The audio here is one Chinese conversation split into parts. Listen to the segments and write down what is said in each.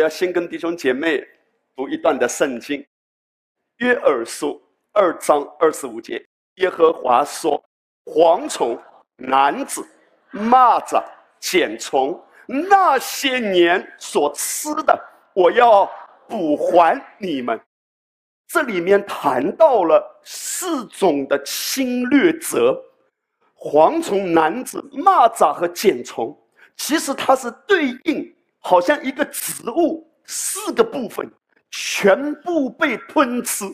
要先跟弟兄姐妹读一段的圣经，《约珥书》二章二十五节，耶和华说：“蝗虫、男子、蚂蚱、茧虫，那些年所吃的，我要补还你们。”这里面谈到了四种的侵略者：蝗虫、男子、蚂蚱和茧虫。其实它是对应，好像一个植物四个部分全部被吞吃。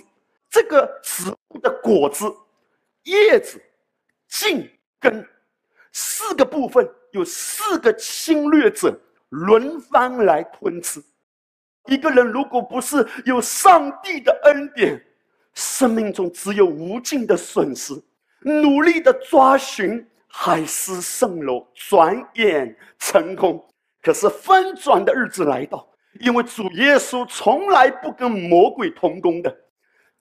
这个植物的果子、叶子、茎、根，四个部分有四个侵略者轮番来吞吃。一个人如果不是有上帝的恩典，生命中只有无尽的损失。努力的抓寻海市蜃楼，转眼成空。可是翻转的日子来到，因为主耶稣从来不跟魔鬼同工的，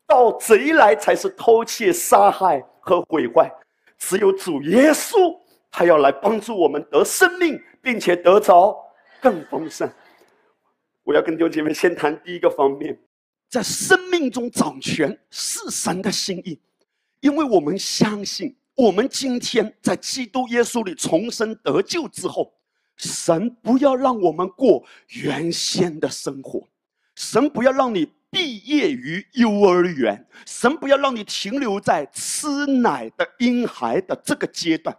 到贼来才是偷窃、杀害和毁坏。只有主耶稣，他要来帮助我们得生命，并且得着更丰盛。我要跟弟兄姐妹先谈第一个方面，在生命中掌权是神的心意，因为我们相信，我们今天在基督耶稣里重生得救之后，神不要让我们过原先的生活，神不要让你毕业于幼儿园，神不要让你停留在吃奶的婴孩的这个阶段。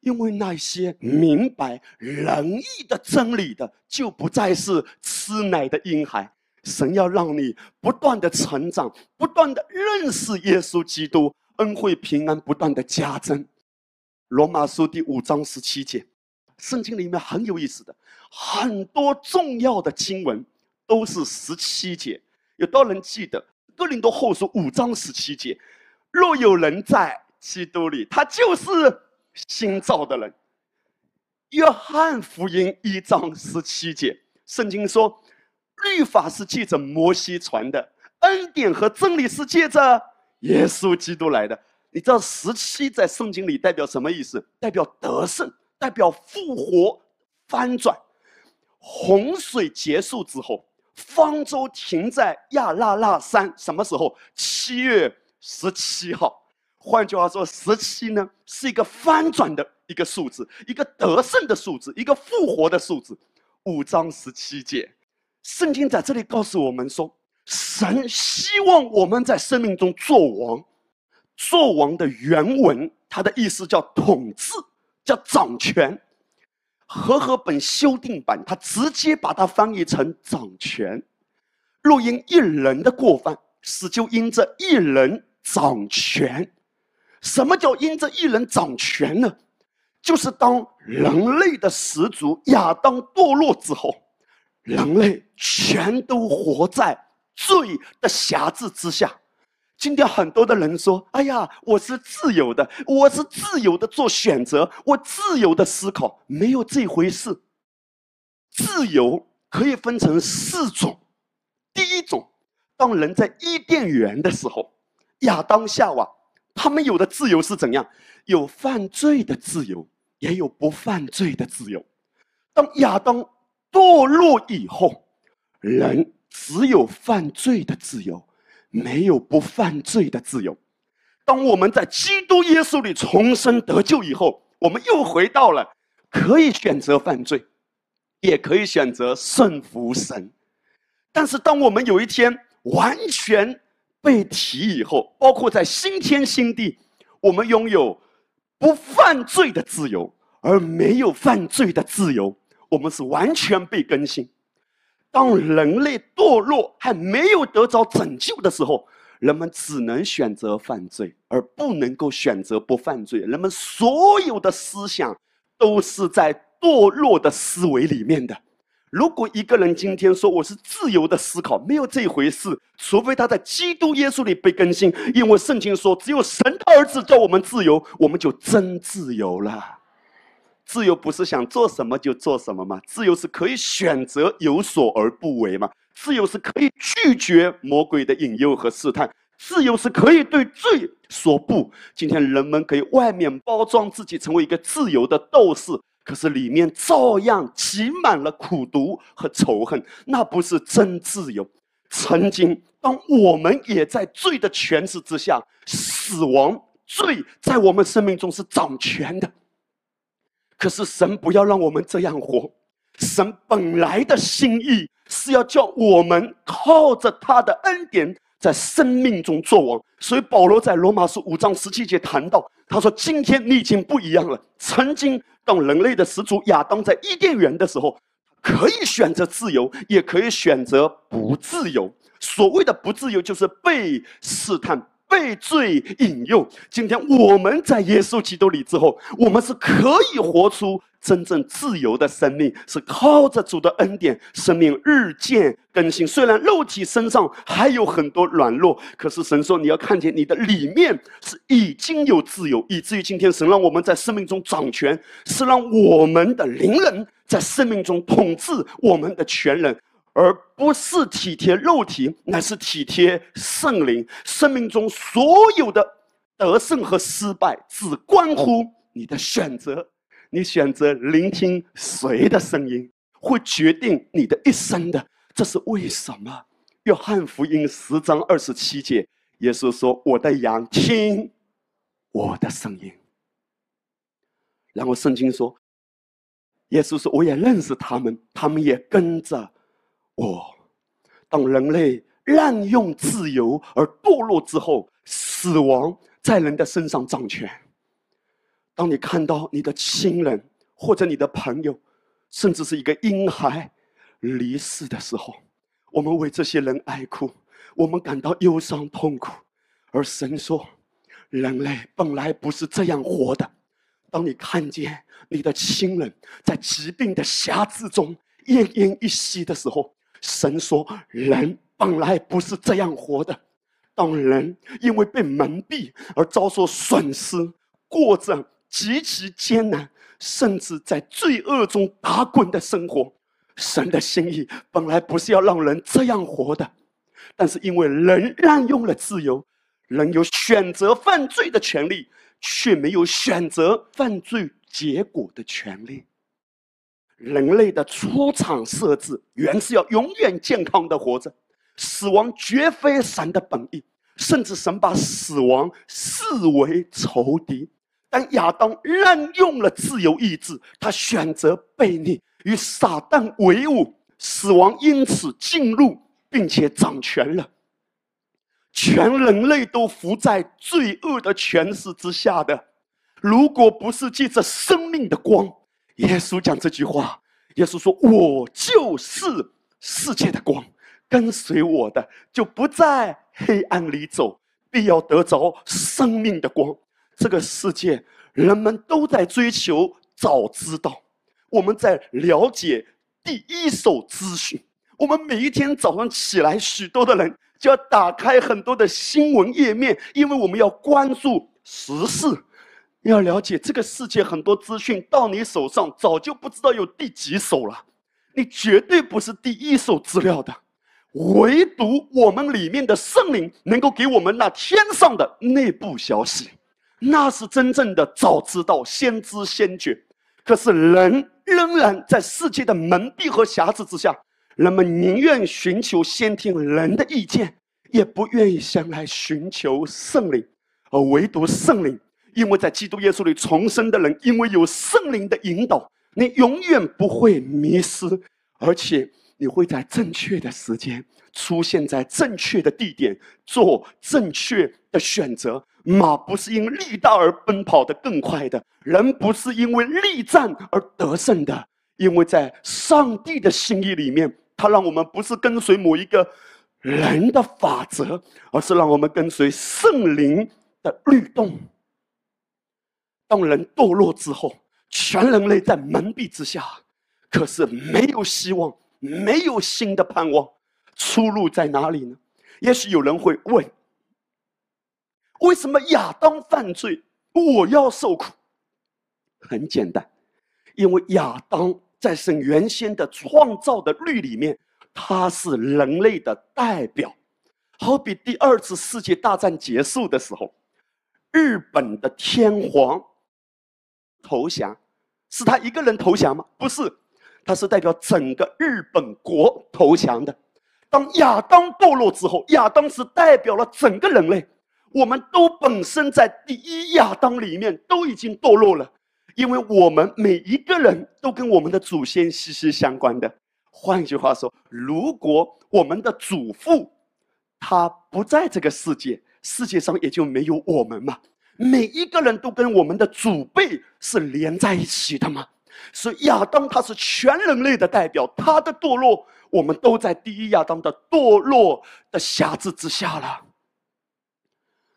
因为那些明白仁义的真理的，就不再是吃奶的婴孩。神要让你不断的成长，不断的认识耶稣基督，恩惠平安不断的加增。罗马书第五章十七节，圣经里面很有意思的，很多重要的经文都是十七节。有多人记得哥林多后书五章十七节？若有人在基督里，他就是。新造的人，约翰福音一章十七节，圣经说，律法是借着摩西传的，恩典和真理是借着耶稣基督来的。你知道十七在圣经里代表什么意思？代表得胜，代表复活、翻转。洪水结束之后，方舟停在亚拉腊山，什么时候？七月十七号。换句话说，十七呢是一个翻转的一个数字，一个得胜的数字，一个复活的数字。五章十七节，圣经在这里告诉我们说，神希望我们在生命中做王。做王的原文，它的意思叫统治，叫掌权。和合本修订版，它直接把它翻译成掌权。若因一人的过犯，死就因这一人掌权。什么叫因着一人掌权呢？就是当人类的始祖亚当堕落之后，人类全都活在罪的辖制之下。今天很多的人说：“哎呀，我是自由的，我是自由的做选择，我自由的思考。”没有这回事。自由可以分成四种。第一种，当人在伊甸园的时候，亚当夏娃。他们有的自由是怎样？有犯罪的自由，也有不犯罪的自由。当亚当堕落以后，人只有犯罪的自由，没有不犯罪的自由。当我们在基督耶稣里重生得救以后，我们又回到了可以选择犯罪，也可以选择顺服神。但是，当我们有一天完全……被提以后，包括在新天新地，我们拥有不犯罪的自由，而没有犯罪的自由。我们是完全被更新。当人类堕落还没有得着拯救的时候，人们只能选择犯罪，而不能够选择不犯罪。人们所有的思想都是在堕落的思维里面的。如果一个人今天说我是自由的思考，没有这回事，除非他在基督耶稣里被更新。因为圣经说，只有神的儿子叫我们自由，我们就真自由了。自由不是想做什么就做什么吗？自由是可以选择有所而不为吗？自由是可以拒绝魔鬼的引诱和试探，自由是可以对罪说不。今天人们可以外面包装自己成为一个自由的斗士。可是里面照样挤满了苦毒和仇恨，那不是真自由。曾经，当我们也在罪的权势之下，死亡、罪在我们生命中是掌权的。可是神不要让我们这样活，神本来的心意是要叫我们靠着他的恩典在生命中作王。所以保罗在罗马书五章十七节谈到，他说：“今天你已经不一样了。曾经当人类的始祖亚当在伊甸园的时候。”可以选择自由，也可以选择不自由。所谓的不自由，就是被试探、被罪引诱。今天我们在耶稣基督里之后，我们是可以活出。真正自由的生命是靠着主的恩典，生命日渐更新。虽然肉体身上还有很多软弱，可是神说你要看见你的里面是已经有自由，以至于今天神让我们在生命中掌权，是让我们的灵人在生命中统治我们的全人，而不是体贴肉体，乃是体贴圣灵。生命中所有的得胜和失败，只关乎你的选择。你选择聆听谁的声音，会决定你的一生的。这是为什么？约翰福音十章二十七节，耶稣说：“我的羊听我的声音。”然后圣经说：“耶稣说，我也认识他们，他们也跟着我。”当人类滥用自由而堕落之后，死亡在人的身上掌权。当你看到你的亲人或者你的朋友，甚至是一个婴孩离世的时候，我们为这些人哀哭，我们感到忧伤痛苦。而神说，人类本来不是这样活的。当你看见你的亲人在疾病的辖制中奄奄一息的时候，神说，人本来不是这样活的。当人因为被蒙蔽而遭受损失，过着。极其艰难，甚至在罪恶中打滚的生活。神的心意本来不是要让人这样活的，但是因为人滥用了自由，人有选择犯罪的权利，却没有选择犯罪结果的权利。人类的出厂设置原是要永远健康的活着，死亡绝非神的本意，甚至神把死亡视为仇敌。但亚当滥用了自由意志，他选择悖逆，与撒旦为伍，死亡因此进入，并且掌权了。全人类都伏在罪恶的权势之下的。如果不是借着生命的光，耶稣讲这句话，耶稣说：“我就是世界的光，跟随我的就不在黑暗里走，必要得着生命的光。”这个世界，人们都在追求早知道，我们在了解第一手资讯。我们每一天早上起来，许多的人就要打开很多的新闻页面，因为我们要关注时事，要了解这个世界很多资讯到你手上，早就不知道有第几手了。你绝对不是第一手资料的，唯独我们里面的圣灵能够给我们那天上的内部消息。那是真正的早知道、先知先觉，可是人仍然在世界的蒙蔽和瑕疵之下，人们宁愿寻求先听人的意见，也不愿意先来寻求圣灵，而唯独圣灵，因为在基督耶稣里重生的人，因为有圣灵的引导，你永远不会迷失，而且你会在正确的时间出现在正确的地点，做正确的选择。马不是因力大而奔跑的更快的，人不是因为力战而得胜的，因为在上帝的心意里面，他让我们不是跟随某一个人的法则，而是让我们跟随圣灵的律动。当人堕落之后，全人类在蒙蔽之下，可是没有希望，没有新的盼望，出路在哪里呢？也许有人会问。为什么亚当犯罪，我要受苦？很简单，因为亚当在神原先的创造的律里面，他是人类的代表。好比第二次世界大战结束的时候，日本的天皇投降，是他一个人投降吗？不是，他是代表整个日本国投降的。当亚当堕落之后，亚当是代表了整个人类。我们都本身在第一亚当里面都已经堕落了，因为我们每一个人都跟我们的祖先息息相关的。换句话说，如果我们的祖父他不在这个世界，世界上也就没有我们嘛。每一个人都跟我们的祖辈是连在一起的嘛。所以亚当他是全人类的代表，他的堕落，我们都在第一亚当的堕落的辖制之下了。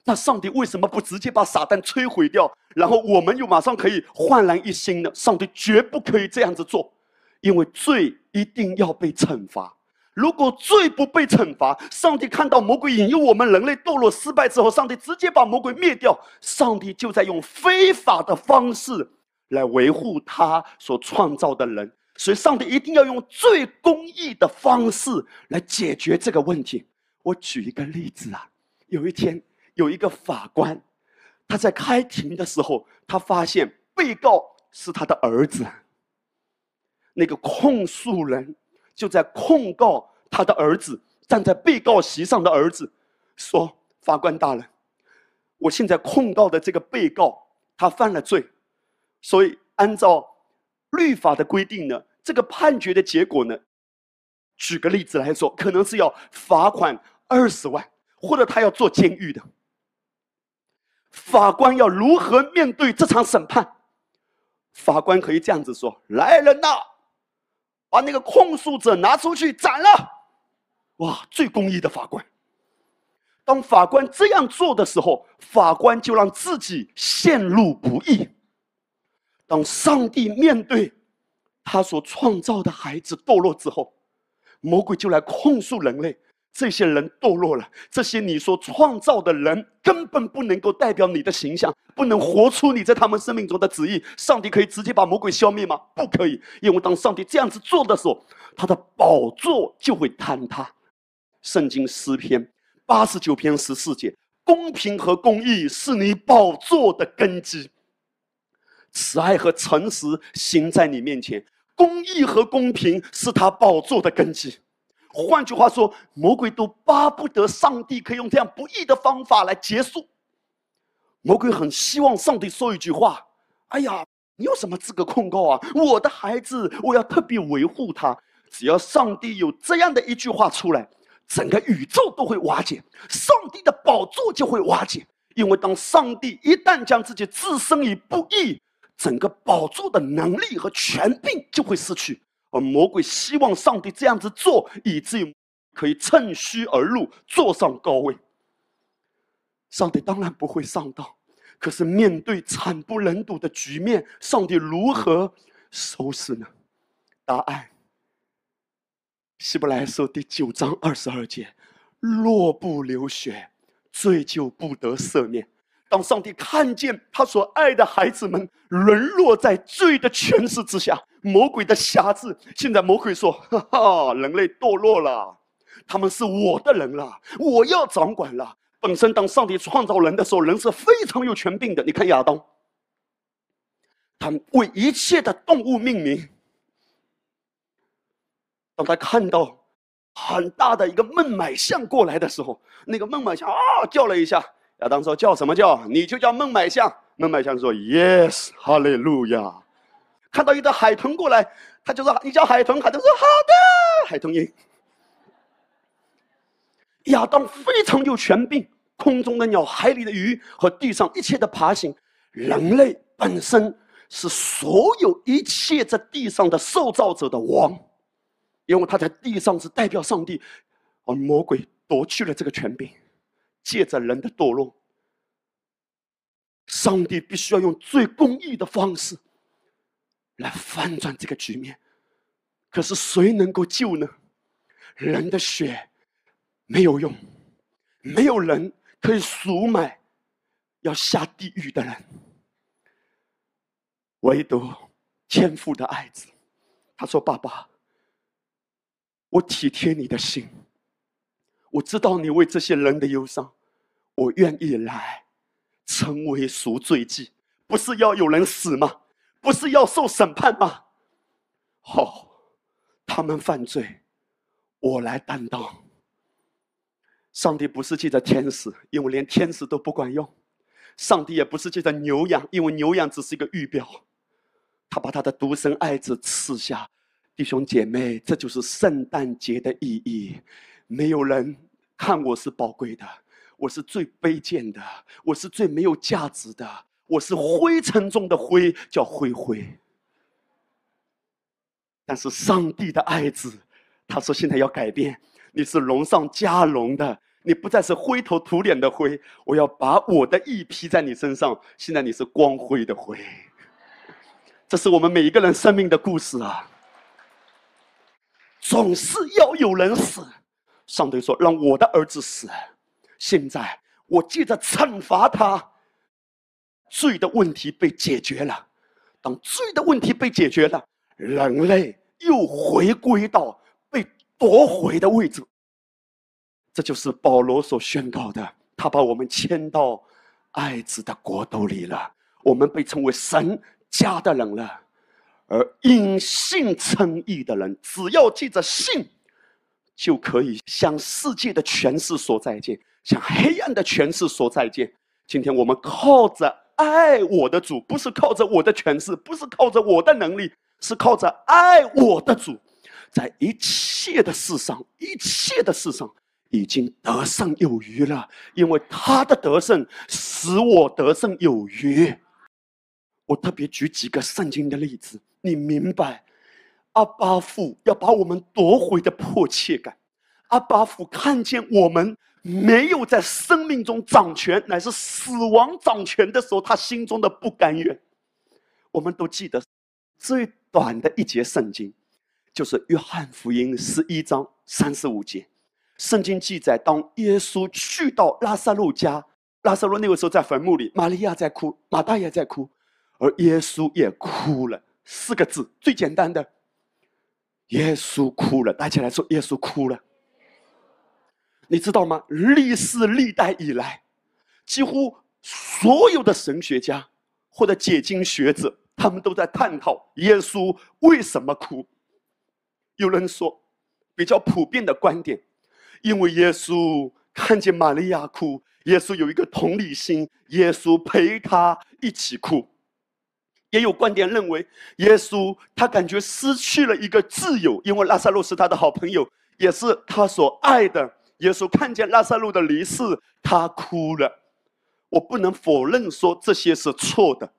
那上帝为什么不直接把撒旦摧毁掉，然后我们又马上可以焕然一新呢？上帝绝不可以这样子做，因为罪一定要被惩罚。如果罪不被惩罚，上帝看到魔鬼引诱我们人类堕落失败之后，上帝直接把魔鬼灭掉，上帝就在用非法的方式来维护他所创造的人。所以，上帝一定要用最公义的方式来解决这个问题。我举一个例子啊，有一天。有一个法官，他在开庭的时候，他发现被告是他的儿子。那个控诉人就在控告他的儿子，站在被告席上的儿子说：“法官大人，我现在控告的这个被告他犯了罪，所以按照律法的规定呢，这个判决的结果呢，举个例子来说，可能是要罚款二十万，或者他要坐监狱的。”法官要如何面对这场审判？法官可以这样子说：“来人呐，把那个控诉者拿出去斩了！”哇，最公义的法官。当法官这样做的时候，法官就让自己陷入不义。当上帝面对他所创造的孩子堕落之后，魔鬼就来控诉人类。这些人堕落了，这些你所创造的人根本不能够代表你的形象，不能活出你在他们生命中的旨意。上帝可以直接把魔鬼消灭吗？不可以，因为当上帝这样子做的时候，他的宝座就会坍塌。圣经诗篇八十九篇十四节：公平和公义是你宝座的根基，慈爱和诚实行在你面前，公义和公平是他宝座的根基。换句话说，魔鬼都巴不得上帝可以用这样不义的方法来结束。魔鬼很希望上帝说一句话：“哎呀，你有什么资格控告啊？我的孩子，我要特别维护他。只要上帝有这样的一句话出来，整个宇宙都会瓦解，上帝的宝座就会瓦解。因为当上帝一旦将自己置身于不义，整个宝座的能力和权柄就会失去。”而魔鬼希望上帝这样子做，以至于可以趁虚而入，坐上高位。上帝当然不会上当，可是面对惨不忍睹的局面，上帝如何收拾呢？答案：希伯来书第九章二十二节：若不流血，罪就不得赦免。当上帝看见他所爱的孩子们沦落在罪的权势之下，魔鬼的辖制，现在魔鬼说：“ 哈哈，人类堕落了，他们是我的人了，我要掌管了。”本身当上帝创造人的时候，人是非常有权柄的。你看亚当，他为一切的动物命名。当他看到很大的一个孟买象过来的时候，那个孟买象啊叫了一下。亚当说：“叫什么叫？你就叫孟买象。”孟买象说：“Yes，哈利路亚。”看到一只海豚过来，他就说：“你叫海豚。”海豚说：“好的。”海豚音。亚当非常有权柄，空中的鸟、海里的鱼和地上一切的爬行，人类本身是所有一切在地上的受造者的王，因为他在地上是代表上帝，而魔鬼夺去了这个权柄。借着人的堕落，上帝必须要用最公义的方式来翻转这个局面。可是谁能够救呢？人的血没有用，没有人可以赎买要下地狱的人。唯独天父的爱子，他说：“爸爸，我体贴你的心。”我知道你为这些人的忧伤，我愿意来，成为赎罪祭，不是要有人死吗？不是要受审判吗？好，他们犯罪，我来担当。上帝不是借着天使，因为连天使都不管用；上帝也不是借着牛羊，因为牛羊只是一个预表。他把他的独生爱子赐下，弟兄姐妹，这就是圣诞节的意义。没有人看我是宝贵的，我是最卑贱的，我是最没有价值的，我是灰尘中的灰，叫灰灰。但是上帝的爱子，他说现在要改变，你是龙上加龙的。你不再是灰头土脸的灰，我要把我的意披在你身上。现在你是光辉的灰，这是我们每一个人生命的故事啊！总是要有人死，上帝说让我的儿子死。现在我借着惩罚他，罪的问题被解决了。当罪的问题被解决了，人类又回归到被夺回的位置。这就是保罗所宣告的，他把我们迁到爱子的国度里了。我们被称为神家的人了，而因信称义的人，只要记着信，就可以向世界的权势说再见，向黑暗的权势说再见。今天我们靠着爱我的主，不是靠着我的权势，不是靠着我的能力，是靠着爱我的主，在一切的事上，一切的事上。已经得胜有余了，因为他的得胜使我得胜有余。我特别举几个圣经的例子，你明白？阿巴父要把我们夺回的迫切感，阿巴父看见我们没有在生命中掌权，乃是死亡掌权的时候，他心中的不甘愿。我们都记得最短的一节圣经，就是约翰福音十一章三十五节。圣经记载，当耶稣去到拉萨路家，拉萨路那个时候在坟墓里，玛利亚在哭，马大也在哭，而耶稣也哭了。四个字，最简单的，耶稣哭了。大家来说，耶稣哭了。你知道吗？历世历代以来，几乎所有的神学家或者解经学者，他们都在探讨耶稣为什么哭。有人说，比较普遍的观点。因为耶稣看见玛利亚哭，耶稣有一个同理心，耶稣陪他一起哭。也有观点认为，耶稣他感觉失去了一个挚友，因为拉萨路是他的好朋友，也是他所爱的。耶稣看见拉萨路的离世，他哭了。我不能否认说这些是错的，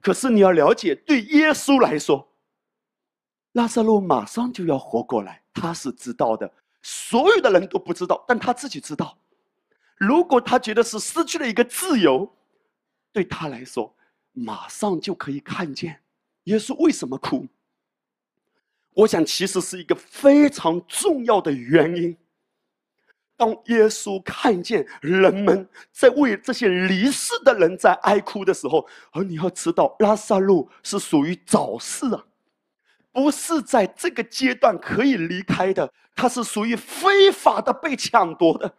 可是你要了解，对耶稣来说，拉萨路马上就要活过来，他是知道的。所有的人都不知道，但他自己知道。如果他觉得是失去了一个自由，对他来说，马上就可以看见耶稣为什么哭。我想，其实是一个非常重要的原因。当耶稣看见人们在为这些离世的人在哀哭的时候，而你要知道，拉萨路是属于早逝啊。不是在这个阶段可以离开的，他是属于非法的被抢夺的。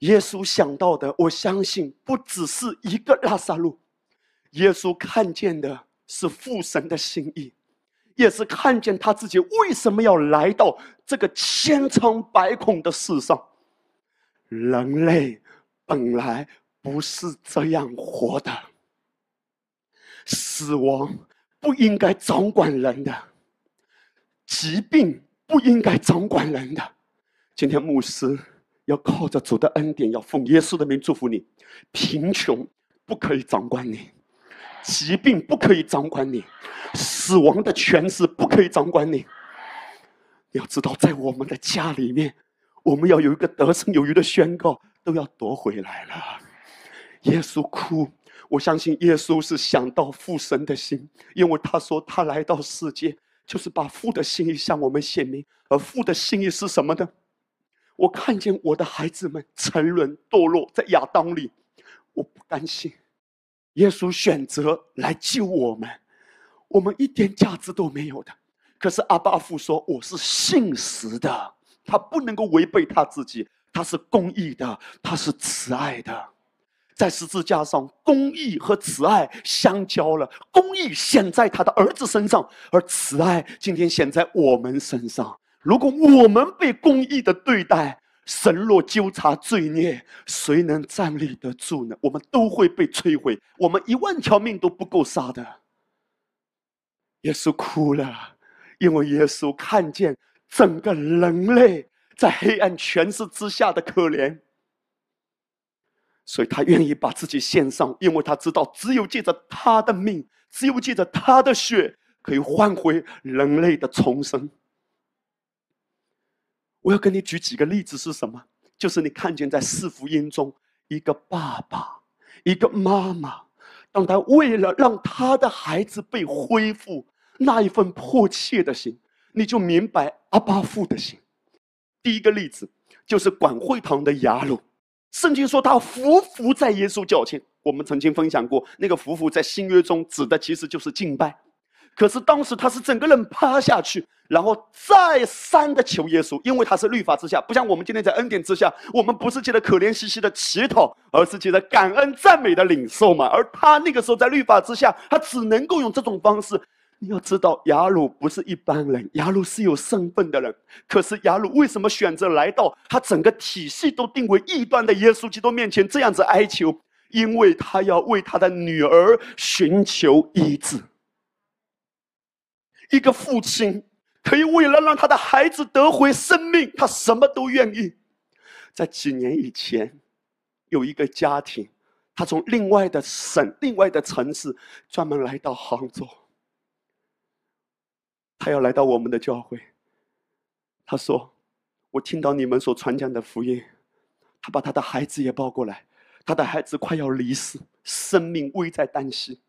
耶稣想到的，我相信不只是一个拉萨路，耶稣看见的是父神的心意，也是看见他自己为什么要来到这个千疮百孔的世上。人类本来不是这样活的，死亡。不应该掌管人的疾病，不应该掌管人的。今天牧师要靠着主的恩典，要奉耶稣的名祝福你。贫穷不可以掌管你，疾病不可以掌管你，死亡的权势不可以掌管你。要知道，在我们的家里面，我们要有一个得胜有余的宣告，都要夺回来了。耶稣哭。我相信耶稣是想到父神的心，因为他说他来到世界就是把父的心意向我们显明。而父的心意是什么呢？我看见我的孩子们沉沦堕落在亚当里，我不甘心。耶稣选择来救我们，我们一点价值都没有的。可是阿巴父说我是信实的，他不能够违背他自己，他是公义的，他是慈爱的。在十字架上，公义和慈爱相交了。公义显在他的儿子身上，而慈爱今天显在我们身上。如果我们被公义的对待，神若纠察罪孽，谁能站立得住呢？我们都会被摧毁，我们一万条命都不够杀的。耶稣哭了，因为耶稣看见整个人类在黑暗权势之下的可怜。所以他愿意把自己献上，因为他知道，只有借着他的命，只有借着他的血，可以换回人类的重生。我要跟你举几个例子，是什么？就是你看见在四福音中，一个爸爸，一个妈妈，当他为了让他的孩子被恢复那一份迫切的心，你就明白阿巴父的心。第一个例子就是管会堂的雅鲁。圣经说他匍匐在耶稣脚前。我们曾经分享过，那个匍匐在新约中指的其实就是敬拜。可是当时他是整个人趴下去，然后再三的求耶稣，因为他是律法之下，不像我们今天在恩典之下，我们不是借着可怜兮兮的乞讨，而是借着感恩赞美的领受嘛。而他那个时候在律法之下，他只能够用这种方式。你要知道，雅鲁不是一般人，雅鲁是有身份的人。可是雅鲁为什么选择来到他整个体系都定为异端的耶稣基督面前这样子哀求？因为他要为他的女儿寻求医治。一个父亲可以为了让他的孩子得回生命，他什么都愿意。在几年以前，有一个家庭，他从另外的省、另外的城市专门来到杭州。他要来到我们的教会。他说：“我听到你们所传讲的福音，他把他的孩子也抱过来，他的孩子快要离世，生命危在旦夕。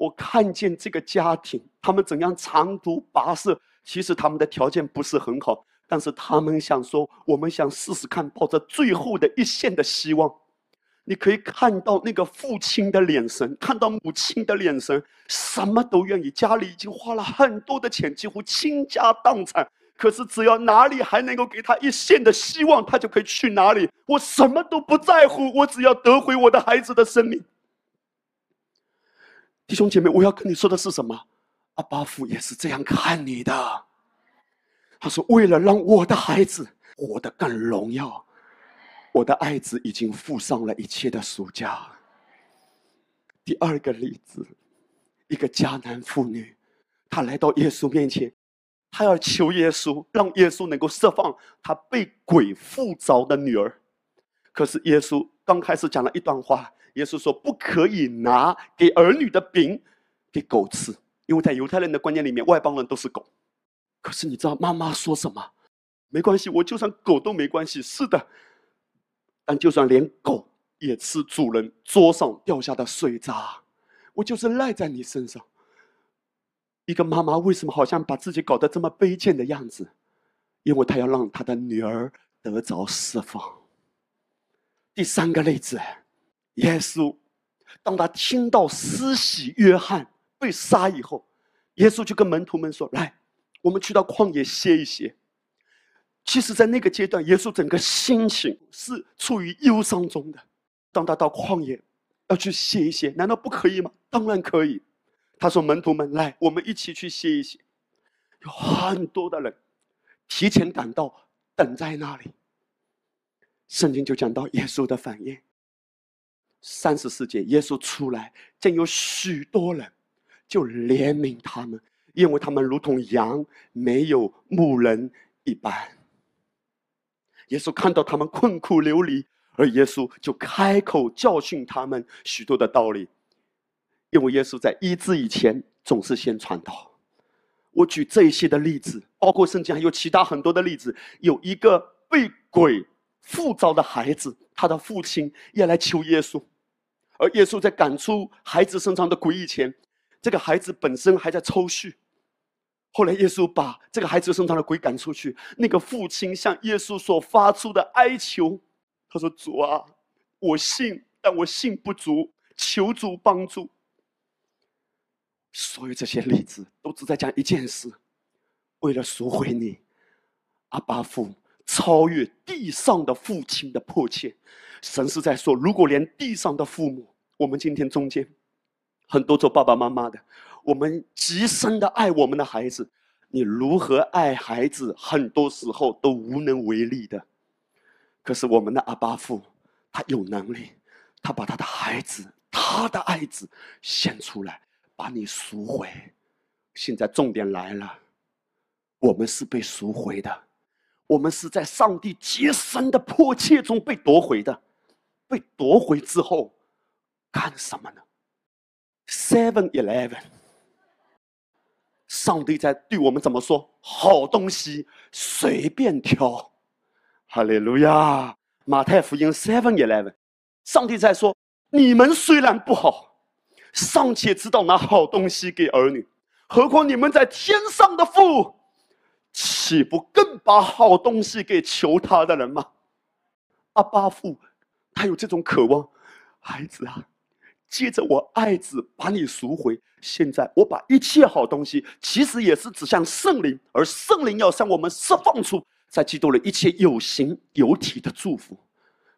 我看见这个家庭，他们怎样长途跋涉，其实他们的条件不是很好，但是他们想说，我们想试试看，抱着最后的一线的希望。”你可以看到那个父亲的眼神，看到母亲的眼神，什么都愿意。家里已经花了很多的钱，几乎倾家荡产，可是只要哪里还能够给他一线的希望，他就可以去哪里。我什么都不在乎，我只要得回我的孩子的生命。弟兄姐妹，我要跟你说的是什么？阿巴父也是这样看你的。他说：“为了让我的孩子活得更荣耀。”我的爱子已经付上了一切的暑假。第二个例子，一个迦南妇女，她来到耶稣面前，她要求耶稣，让耶稣能够释放她被鬼附着的女儿。可是耶稣刚开始讲了一段话，耶稣说：“不可以拿给儿女的饼给狗吃，因为在犹太人的观念里面，外邦人都是狗。”可是你知道妈妈说什么？没关系，我就算狗都没关系。是的。但就算连狗也吃主人桌上掉下的碎渣，我就是赖在你身上。一个妈妈为什么好像把自己搞得这么卑贱的样子？因为她要让她的女儿得着释放。第三个例子，耶稣当他听到施洗约翰被杀以后，耶稣就跟门徒们说：“来，我们去到旷野歇一歇。”其实，在那个阶段，耶稣整个心情是处于忧伤中的。当他到旷野要去歇一歇，难道不可以吗？当然可以。他说：“门徒们，来，我们一起去歇一歇。”有很多的人提前赶到，等在那里。圣经就讲到耶稣的反应。三十四节，耶稣出来，见有许多人，就怜悯他们，因为他们如同羊没有牧人一般。耶稣看到他们困苦流离，而耶稣就开口教训他们许多的道理。因为耶稣在医治以前总是先传道。我举这些的例子，包括圣经还有其他很多的例子。有一个被鬼附着的孩子，他的父亲也来求耶稣，而耶稣在赶出孩子身上的鬼以前，这个孩子本身还在抽搐。后来，耶稣把这个孩子身上的鬼赶出去。那个父亲向耶稣所发出的哀求，他说：“主啊，我信，但我信不足，求主帮助。”所有这些例子都只在讲一件事：为了赎回你，阿巴父超越地上的父亲的迫切，神是在说：如果连地上的父母，我们今天中间很多做爸爸妈妈的，我们极深的爱我们的孩子，你如何爱孩子，很多时候都无能为力的。可是我们的阿巴父，他有能力，他把他的孩子，他的爱子献出来，把你赎回。现在重点来了，我们是被赎回的，我们是在上帝极深的迫切中被夺回的。被夺回之后，干什么呢？Seven Eleven，上帝在对我们怎么说？好东西随便挑。哈利路亚！马太福音 Seven Eleven，上帝在说：你们虽然不好，尚且知道拿好东西给儿女，何况你们在天上的父，岂不更把好东西给求他的人吗？阿巴父。他有这种渴望，孩子啊，接着我爱子把你赎回。现在我把一切好东西，其实也是指向圣灵，而圣灵要向我们释放出在基督里一切有形有体的祝福。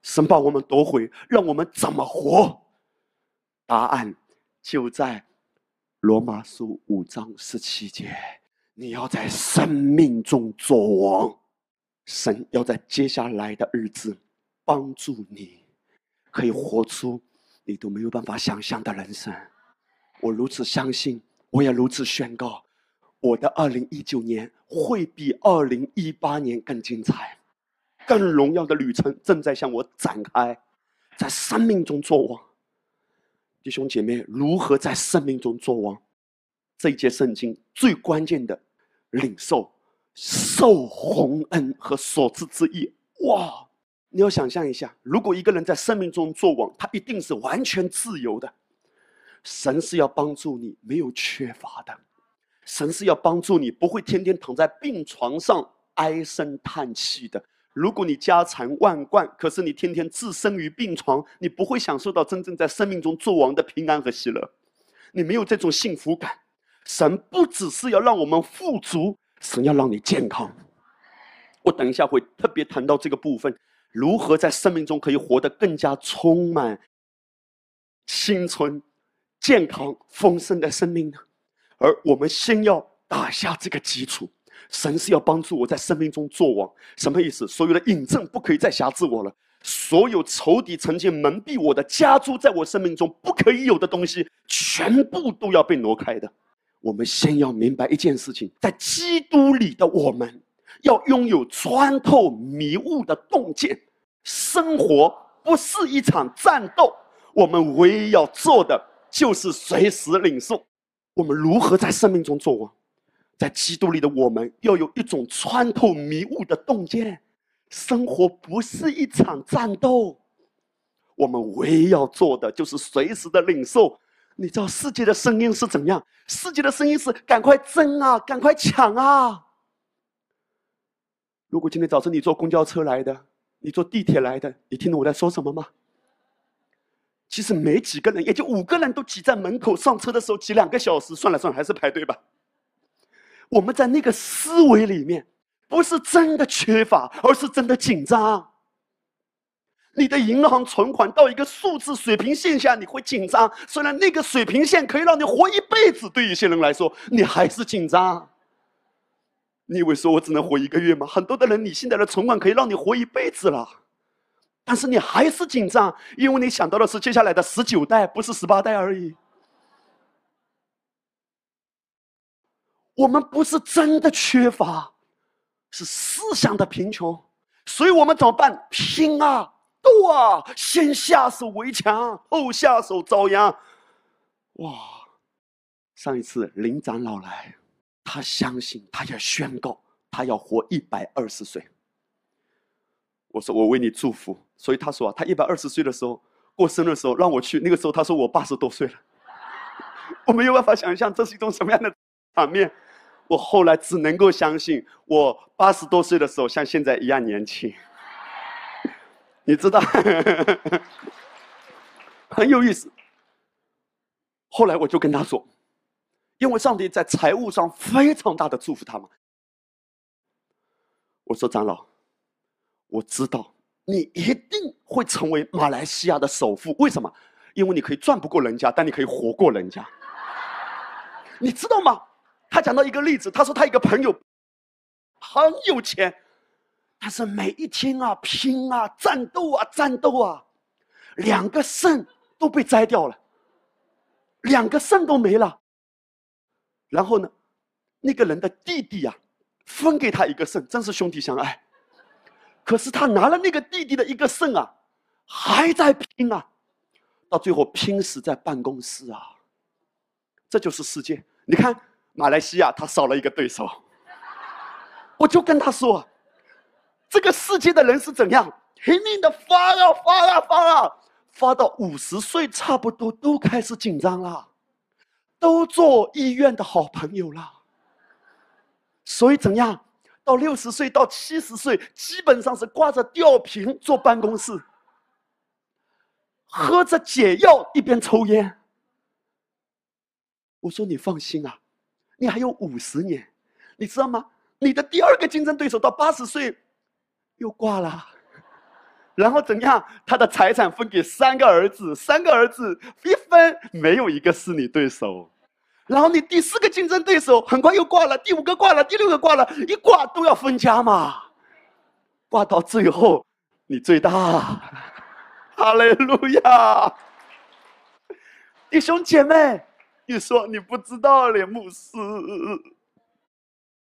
神把我们夺回，让我们怎么活？答案就在罗马书五章十七节：你要在生命中作王，神要在接下来的日子帮助你。可以活出你都没有办法想象的人生。我如此相信，我也如此宣告：我的二零一九年会比二零一八年更精彩，更荣耀的旅程正在向我展开。在生命中作王，弟兄姐妹，如何在生命中作王？这一节圣经最关键的领受受洪恩和所赐之意，哇！你要想象一下，如果一个人在生命中作王，他一定是完全自由的。神是要帮助你，没有缺乏的。神是要帮助你，不会天天躺在病床上唉声叹气的。如果你家财万贯，可是你天天置身于病床，你不会享受到真正在生命中作王的平安和喜乐。你没有这种幸福感。神不只是要让我们富足，神要让你健康。我等一下会特别谈到这个部分。如何在生命中可以活得更加充满青春、健康、丰盛的生命呢？而我们先要打下这个基础。神是要帮助我在生命中作王，什么意思？所有的引证不可以再辖制我了。所有仇敌曾经蒙蔽我的、加诸在我生命中不可以有的东西，全部都要被挪开的。我们先要明白一件事情：在基督里的我们。要拥有穿透迷雾的洞见，生活不是一场战斗，我们唯一要做的就是随时领受。我们如何在生命中做王？在基督里的我们要有一种穿透迷雾的洞见，生活不是一场战斗，我们唯一要做的就是随时的领受。你知道世界的声音是怎样？世界的声音是赶快争啊，赶快抢啊！如果今天早晨你坐公交车来的，你坐地铁来的，你听懂我在说什么吗？其实没几个人，也就五个人都挤在门口上车的时候挤两个小时，算了算了，还是排队吧。我们在那个思维里面，不是真的缺乏，而是真的紧张。你的银行存款到一个数字水平线下，你会紧张。虽然那个水平线可以让你活一辈子，对一些人来说，你还是紧张。你以为说我只能活一个月吗？很多的人，你现在的存款可以让你活一辈子了，但是你还是紧张，因为你想到的是接下来的十九代，不是十八代而已。我们不是真的缺乏，是思想的贫穷，所以我们怎么办？拼啊，斗啊，先下手为强，后下手遭殃。哇！上一次林长老来。他相信，他要宣告，他要活一百二十岁。我说我为你祝福，所以他说啊，他一百二十岁的时候过生日的时候让我去，那个时候他说我八十多岁了，我没有办法想象这是一种什么样的场面。我后来只能够相信，我八十多岁的时候像现在一样年轻。你知道，很有意思。后来我就跟他说。因为上帝在财务上非常大的祝福他们。我说长老，我知道你一定会成为马来西亚的首富。为什么？因为你可以赚不过人家，但你可以活过人家。你知道吗？他讲到一个例子，他说他一个朋友很有钱，但是每一天啊拼啊战斗啊战斗啊，两个肾都被摘掉了，两个肾都没了。然后呢，那个人的弟弟啊，分给他一个肾，真是兄弟相爱。可是他拿了那个弟弟的一个肾啊，还在拼啊，到最后拼死在办公室啊。这就是世界，你看。马来西亚他少了一个对手，我就跟他说：“这个世界的人是怎样拼命的发啊发啊发啊，发到五十岁差不多都开始紧张了，都做医院的好朋友了。所以怎样到六十岁到七十岁，基本上是挂着吊瓶坐办公室，喝着解药一边抽烟。我说你放心啊。”你还有五十年，你知道吗？你的第二个竞争对手到八十岁又挂了，然后怎样？他的财产分给三个儿子，三个儿子一分没有一个是你对手。然后你第四个竞争对手很快又挂了，第五个挂了，第六个挂了，一挂都要分家嘛。挂到最后，你最大。哈利路亚，弟兄姐妹。你说你不知道嘞，牧师，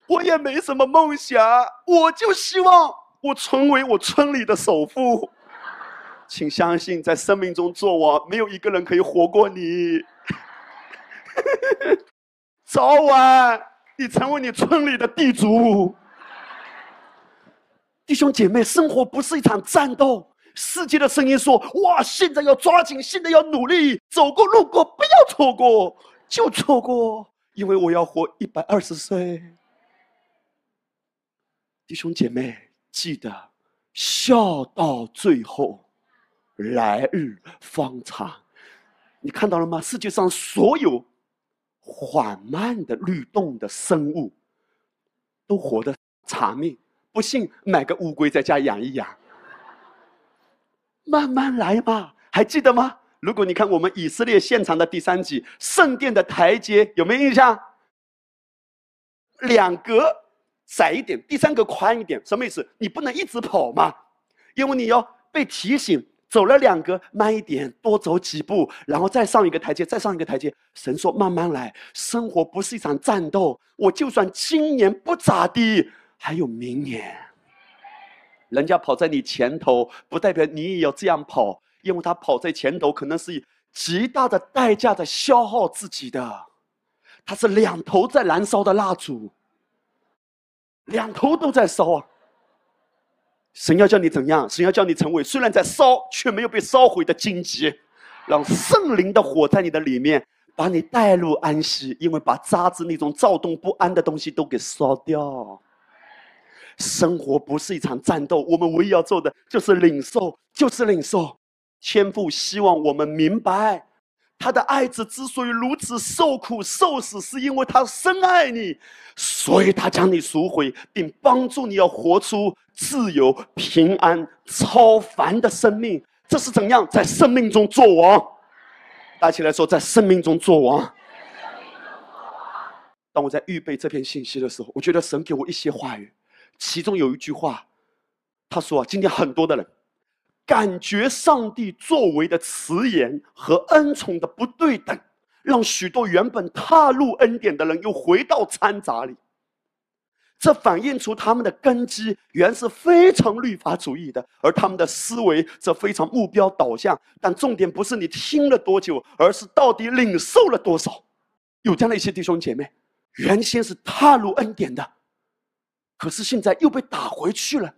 我也没什么梦想，我就希望我成为我村里的首富。请相信，在生命中做王，没有一个人可以活过你。早晚你成为你村里的地主。弟兄姐妹，生活不是一场战斗。世界的声音说：“哇，现在要抓紧，现在要努力，走过路过不要错过，就错过，因为我要活一百二十岁。”弟兄姐妹，记得笑到最后，来日方长。你看到了吗？世界上所有缓慢的律动的生物，都活得长命。不信，买个乌龟在家养一养。慢慢来嘛，还记得吗？如果你看我们以色列现场的第三集，圣殿的台阶有没有印象？两格窄一点，第三格宽一点，什么意思？你不能一直跑嘛，因为你要被提醒，走了两格慢一点，多走几步，然后再上一个台阶，再上一个台阶。神说慢慢来，生活不是一场战斗。我就算今年不咋地，还有明年。人家跑在你前头，不代表你也要这样跑，因为他跑在前头，可能是以极大的代价在消耗自己的，他是两头在燃烧的蜡烛，两头都在烧啊。神要叫你怎样？神要叫你成为虽然在烧却没有被烧毁的荆棘，让圣灵的火在你的里面，把你带入安息，因为把渣子那种躁动不安的东西都给烧掉。生活不是一场战斗，我们唯一要做的就是领受，就是领受。天父希望我们明白，他的爱子之所以如此受苦受死，是因为他深爱你，所以他将你赎回，并帮助你要活出自由、平安、超凡的生命。这是怎样在生命中做王？大起来说，在生命中做王。当我在预备这篇信息的时候，我觉得神给我一些话语。其中有一句话，他说：“，今天很多的人感觉上帝作为的辞言和恩宠的不对等，让许多原本踏入恩典的人又回到掺杂里。这反映出他们的根基原是非常律法主义的，而他们的思维则非常目标导向。但重点不是你听了多久，而是到底领受了多少。有这样的一些弟兄姐妹，原先是踏入恩典的。”可是现在又被打回去了，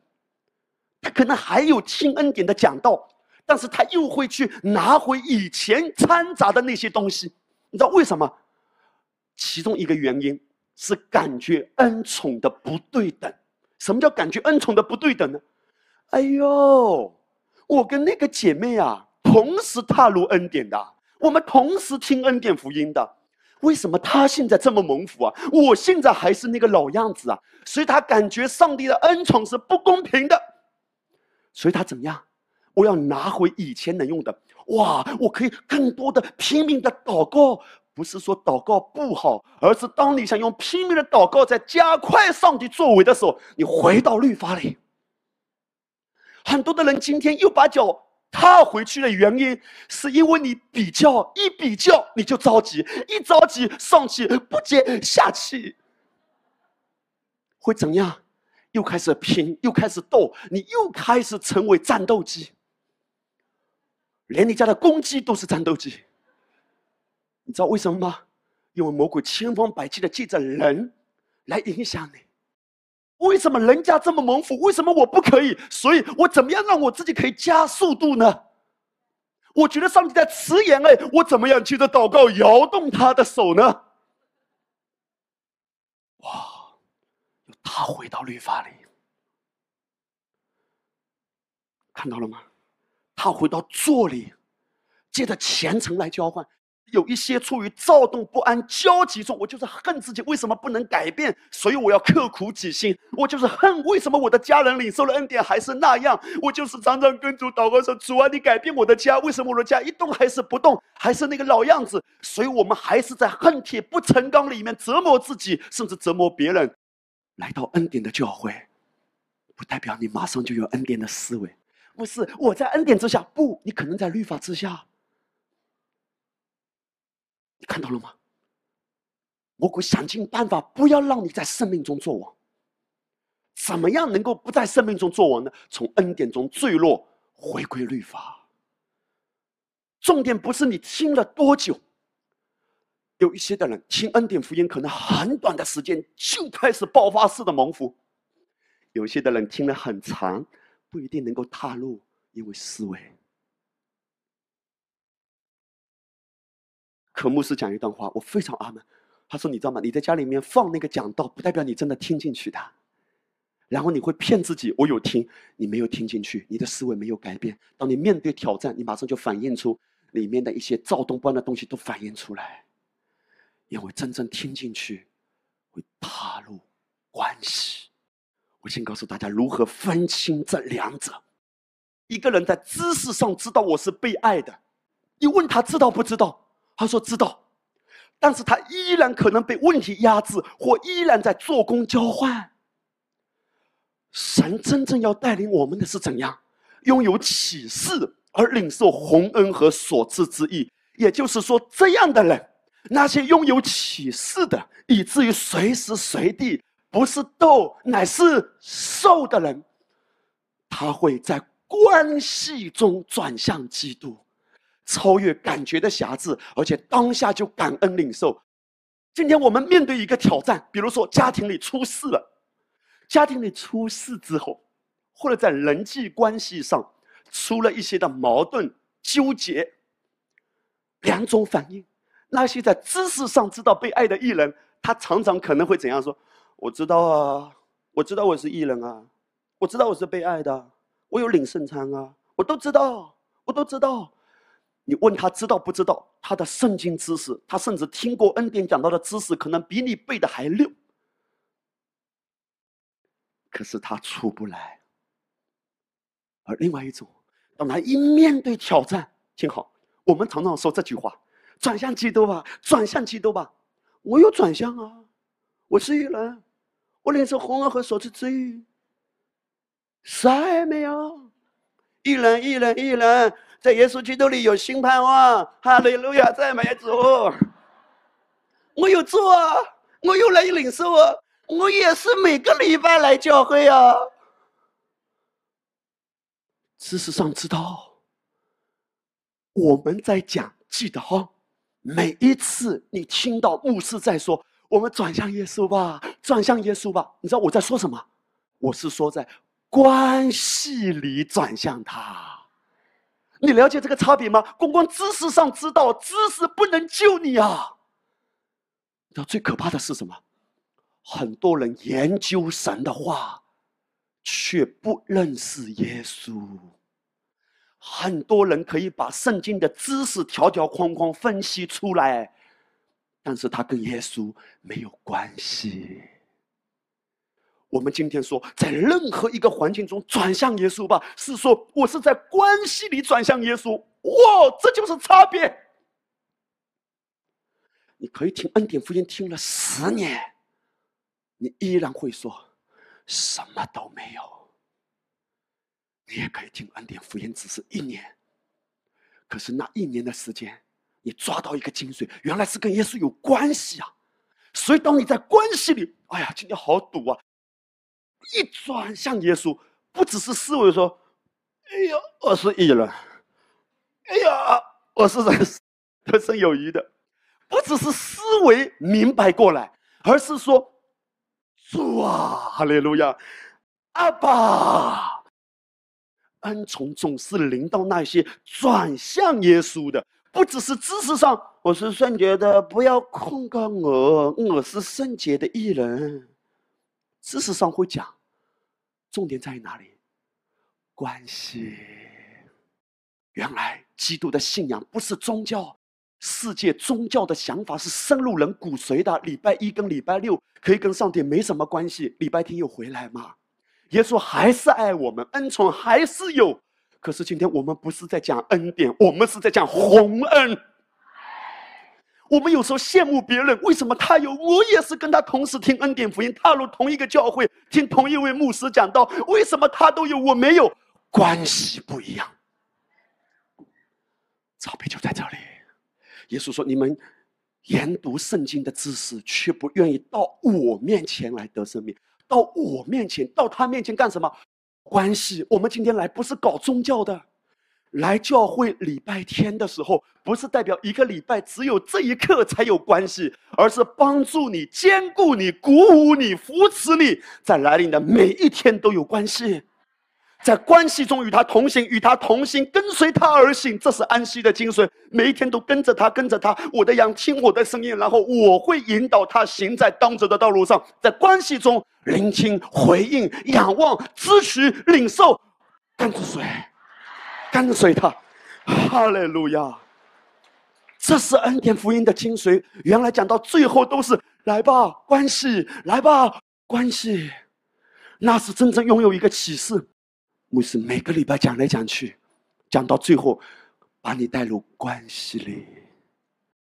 他可能还有听恩典的讲道，但是他又会去拿回以前掺杂的那些东西，你知道为什么？其中一个原因是感觉恩宠的不对等。什么叫感觉恩宠的不对等呢？哎呦，我跟那个姐妹啊，同时踏入恩典的，我们同时听恩典福音的。为什么她现在这么蒙福啊？我现在还是那个老样子啊！所以他感觉上帝的恩宠是不公平的。所以他怎么样？我要拿回以前能用的。哇，我可以更多的拼命的祷告，不是说祷告不好，而是当你想用拼命的祷告在加快上帝作为的时候，你回到律法里。很多的人今天又把脚踏回去的原因，是因为你比较一比较你就着急，一着急上气不接下气，会怎样？又开始拼，又开始斗，你又开始成为战斗机。连你家的公鸡都是战斗机，你知道为什么吗？因为魔鬼千方百计的借着人来影响你。为什么人家这么蒙福？为什么我不可以？所以我怎么样让我自己可以加速度呢？我觉得上帝在迟延哎，我怎么样去着祷告摇动他的手呢？哇，他回到律法里，看到了吗？他回到座里，借着虔诚来交换。有一些出于躁动不安、焦急中，我就是恨自己为什么不能改变，所以我要刻苦己心。我就是恨为什么我的家人领受了恩典还是那样。我就是常常跟主祷告说：“主啊，你改变我的家，为什么我的家一动还是不动，还是那个老样子？”所以，我们还是在恨铁不成钢里面折磨自己，甚至折磨别人。来到恩典的教会，不代表你马上就有恩典的思维。不是我在恩典之下，不，你可能在律法之下。你看到了吗？魔鬼想尽办法不要让你在生命中做王。怎么样能够不在生命中做王呢？从恩典中坠落，回归律法。重点不是你听了多久。有一些的人听恩典福音，可能很短的时间就开始爆发式的蒙福；有些的人听了很长。不一定能够踏入，因为思维。可牧师讲一段话，我非常阿门。他说：“你知道吗？你在家里面放那个讲道，不代表你真的听进去的。然后你会骗自己，我有听，你没有听进去，你的思维没有改变。当你面对挑战，你马上就反映出里面的一些躁动不安的东西都反映出来。因为真正听进去，会踏入关系。”我先告诉大家如何分清这两者。一个人在知识上知道我是被爱的，你问他知道不知道？他说知道，但是他依然可能被问题压制，或依然在做工交换。神真正要带领我们的是怎样？拥有启示而领受洪恩和所赐之意。也就是说，这样的人，那些拥有启示的，以至于随时随地。不是斗，乃是受的人，他会在关系中转向基督，超越感觉的辖制，而且当下就感恩领受。今天我们面对一个挑战，比如说家庭里出事了，家庭里出事之后，或者在人际关系上出了一些的矛盾纠结，两种反应。那些在知识上知道被爱的艺人，他常常可能会怎样说？我知道啊，我知道我是艺人啊，我知道我是被爱的，我有领圣餐啊，我都知道，我都知道。你问他知道不知道？他的圣经知识，他甚至听过恩典讲到的知识，可能比你背的还溜。可是他出不来。而另外一种，当他一面对挑战，听好，我们常常说这句话：转向基督吧，转向基督吧。我有转向啊，我是艺人。我领受红恩和所赐之欲，啥也没有。一人一人一人，在耶稣基督里有新盼望。哈利路亚，赞美主！我有做啊，我有来领受啊，我也是每个礼拜来教会啊。事实上，知道我们在讲，记得哈，每一次你听到牧师在说。我们转向耶稣吧，转向耶稣吧。你知道我在说什么？我是说在关系里转向他。你了解这个差别吗？光光知识上知道，知识不能救你啊。你知道最可怕的是什么？很多人研究神的话，却不认识耶稣。很多人可以把圣经的知识条条框框分析出来。但是他跟耶稣没有关系。我们今天说，在任何一个环境中转向耶稣吧，是说我是在关系里转向耶稣。哇，这就是差别。你可以听恩典福音听了十年，你依然会说什么都没有。你也可以听恩典福音只是一年，可是那一年的时间，你抓到一个精髓，原来是跟耶稣有关系啊。所以当你在关系里，哎呀，今天好堵啊。一转向耶稣，不只是思维说：“哎呀，我是异人，哎呀，我是人得胜有余的。”不只是思维明白过来，而是说：“主啊，哈利路亚，阿爸，恩宠总是临到那些转向耶稣的。不只是知识上，我是圣洁的，不要控告我，我是圣洁的艺人。”知识上会讲，重点在于哪里？关系。原来基督的信仰不是宗教，世界宗教的想法是深入人骨髓的。礼拜一跟礼拜六可以跟上帝没什么关系，礼拜天又回来嘛？耶稣还是爱我们，恩宠还是有。可是今天我们不是在讲恩典，我们是在讲洪恩。我们有时候羡慕别人，为什么他有？我也是跟他同时听恩典福音，踏入同一个教会，听同一位牧师讲道，为什么他都有，我没有？关系不一样。差别就在这里。耶稣说：“你们研读圣经的知识，却不愿意到我面前来得生命。到我面前，到他面前干什么？关系。我们今天来不是搞宗教的。”来教会礼拜天的时候，不是代表一个礼拜只有这一刻才有关系，而是帮助你、兼顾你、鼓舞你、扶持你，在来临的每一天都有关系。在关系中与他同行，与他同行，跟随他而行，这是安息的精髓。每一天都跟着他，跟着他。我的羊听我的声音，然后我会引导他行在当走的道路上。在关系中聆听、回应、仰望、支持、领受，跟着谁？跟随他，哈利路亚！这是恩典福音的精髓。原来讲到最后都是来吧，关系来吧，关系，那是真正拥有一个启示。牧师每个礼拜讲来讲去，讲到最后，把你带入关系里，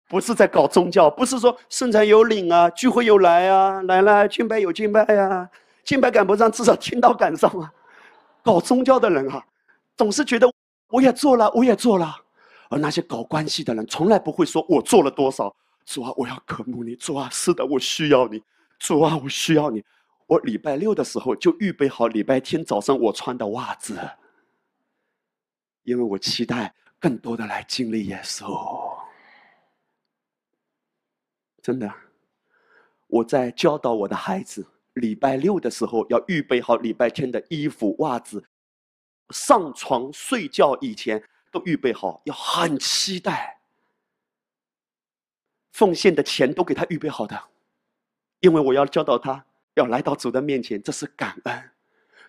不是在搞宗教，不是说圣餐有领啊，聚会有来啊，来了敬拜有敬拜呀，敬拜赶不上，至少听到赶上啊。搞宗教的人啊，总是觉得。我也做了，我也做了，而那些搞关系的人从来不会说“我做了多少”。主啊，我要渴慕你。主啊，是的，我需要你。主啊，我需要你。我礼拜六的时候就预备好礼拜天早上我穿的袜子，因为我期待更多的来经历耶稣。真的，我在教导我的孩子，礼拜六的时候要预备好礼拜天的衣服、袜子。上床睡觉以前都预备好，要很期待。奉献的钱都给他预备好的，因为我要教导他要来到主的面前，这是感恩。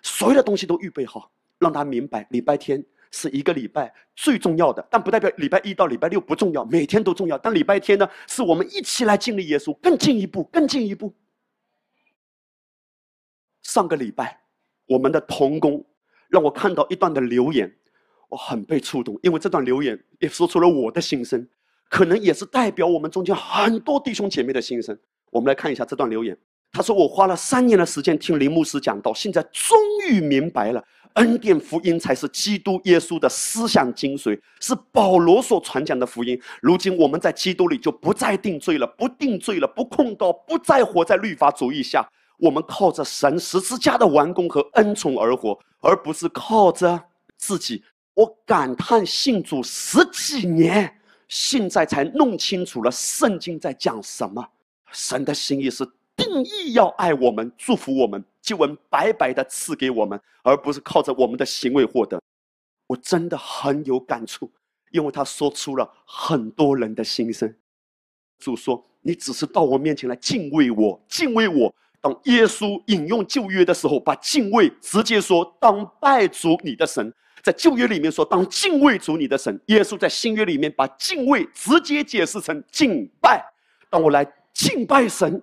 所有的东西都预备好，让他明白礼拜天是一个礼拜最重要的，但不代表礼拜一到礼拜六不重要，每天都重要。但礼拜天呢，是我们一起来经历耶稣，更进一步，更进一步。上个礼拜，我们的童工。让我看到一段的留言，我很被触动，因为这段留言也说出了我的心声，可能也是代表我们中间很多弟兄姐妹的心声。我们来看一下这段留言。他说：“我花了三年的时间听林牧师讲道，现在终于明白了，恩典福音才是基督耶稣的思想精髓，是保罗所传讲的福音。如今我们在基督里就不再定罪了，不定罪了，不控告，不再活在律法主义下。”我们靠着神十字架的完工和恩宠而活，而不是靠着自己。我感叹信主十几年，现在才弄清楚了圣经在讲什么。神的心意是定义要爱我们，祝福我们，就恩白白的赐给我们，而不是靠着我们的行为获得。我真的很有感触，因为他说出了很多人的心声。主说：“你只是到我面前来敬畏我，敬畏我。”当耶稣引用旧约的时候，把敬畏直接说当拜主你的神，在旧约里面说当敬畏主你的神。耶稣在新约里面把敬畏直接解释成敬拜。当我来敬拜神，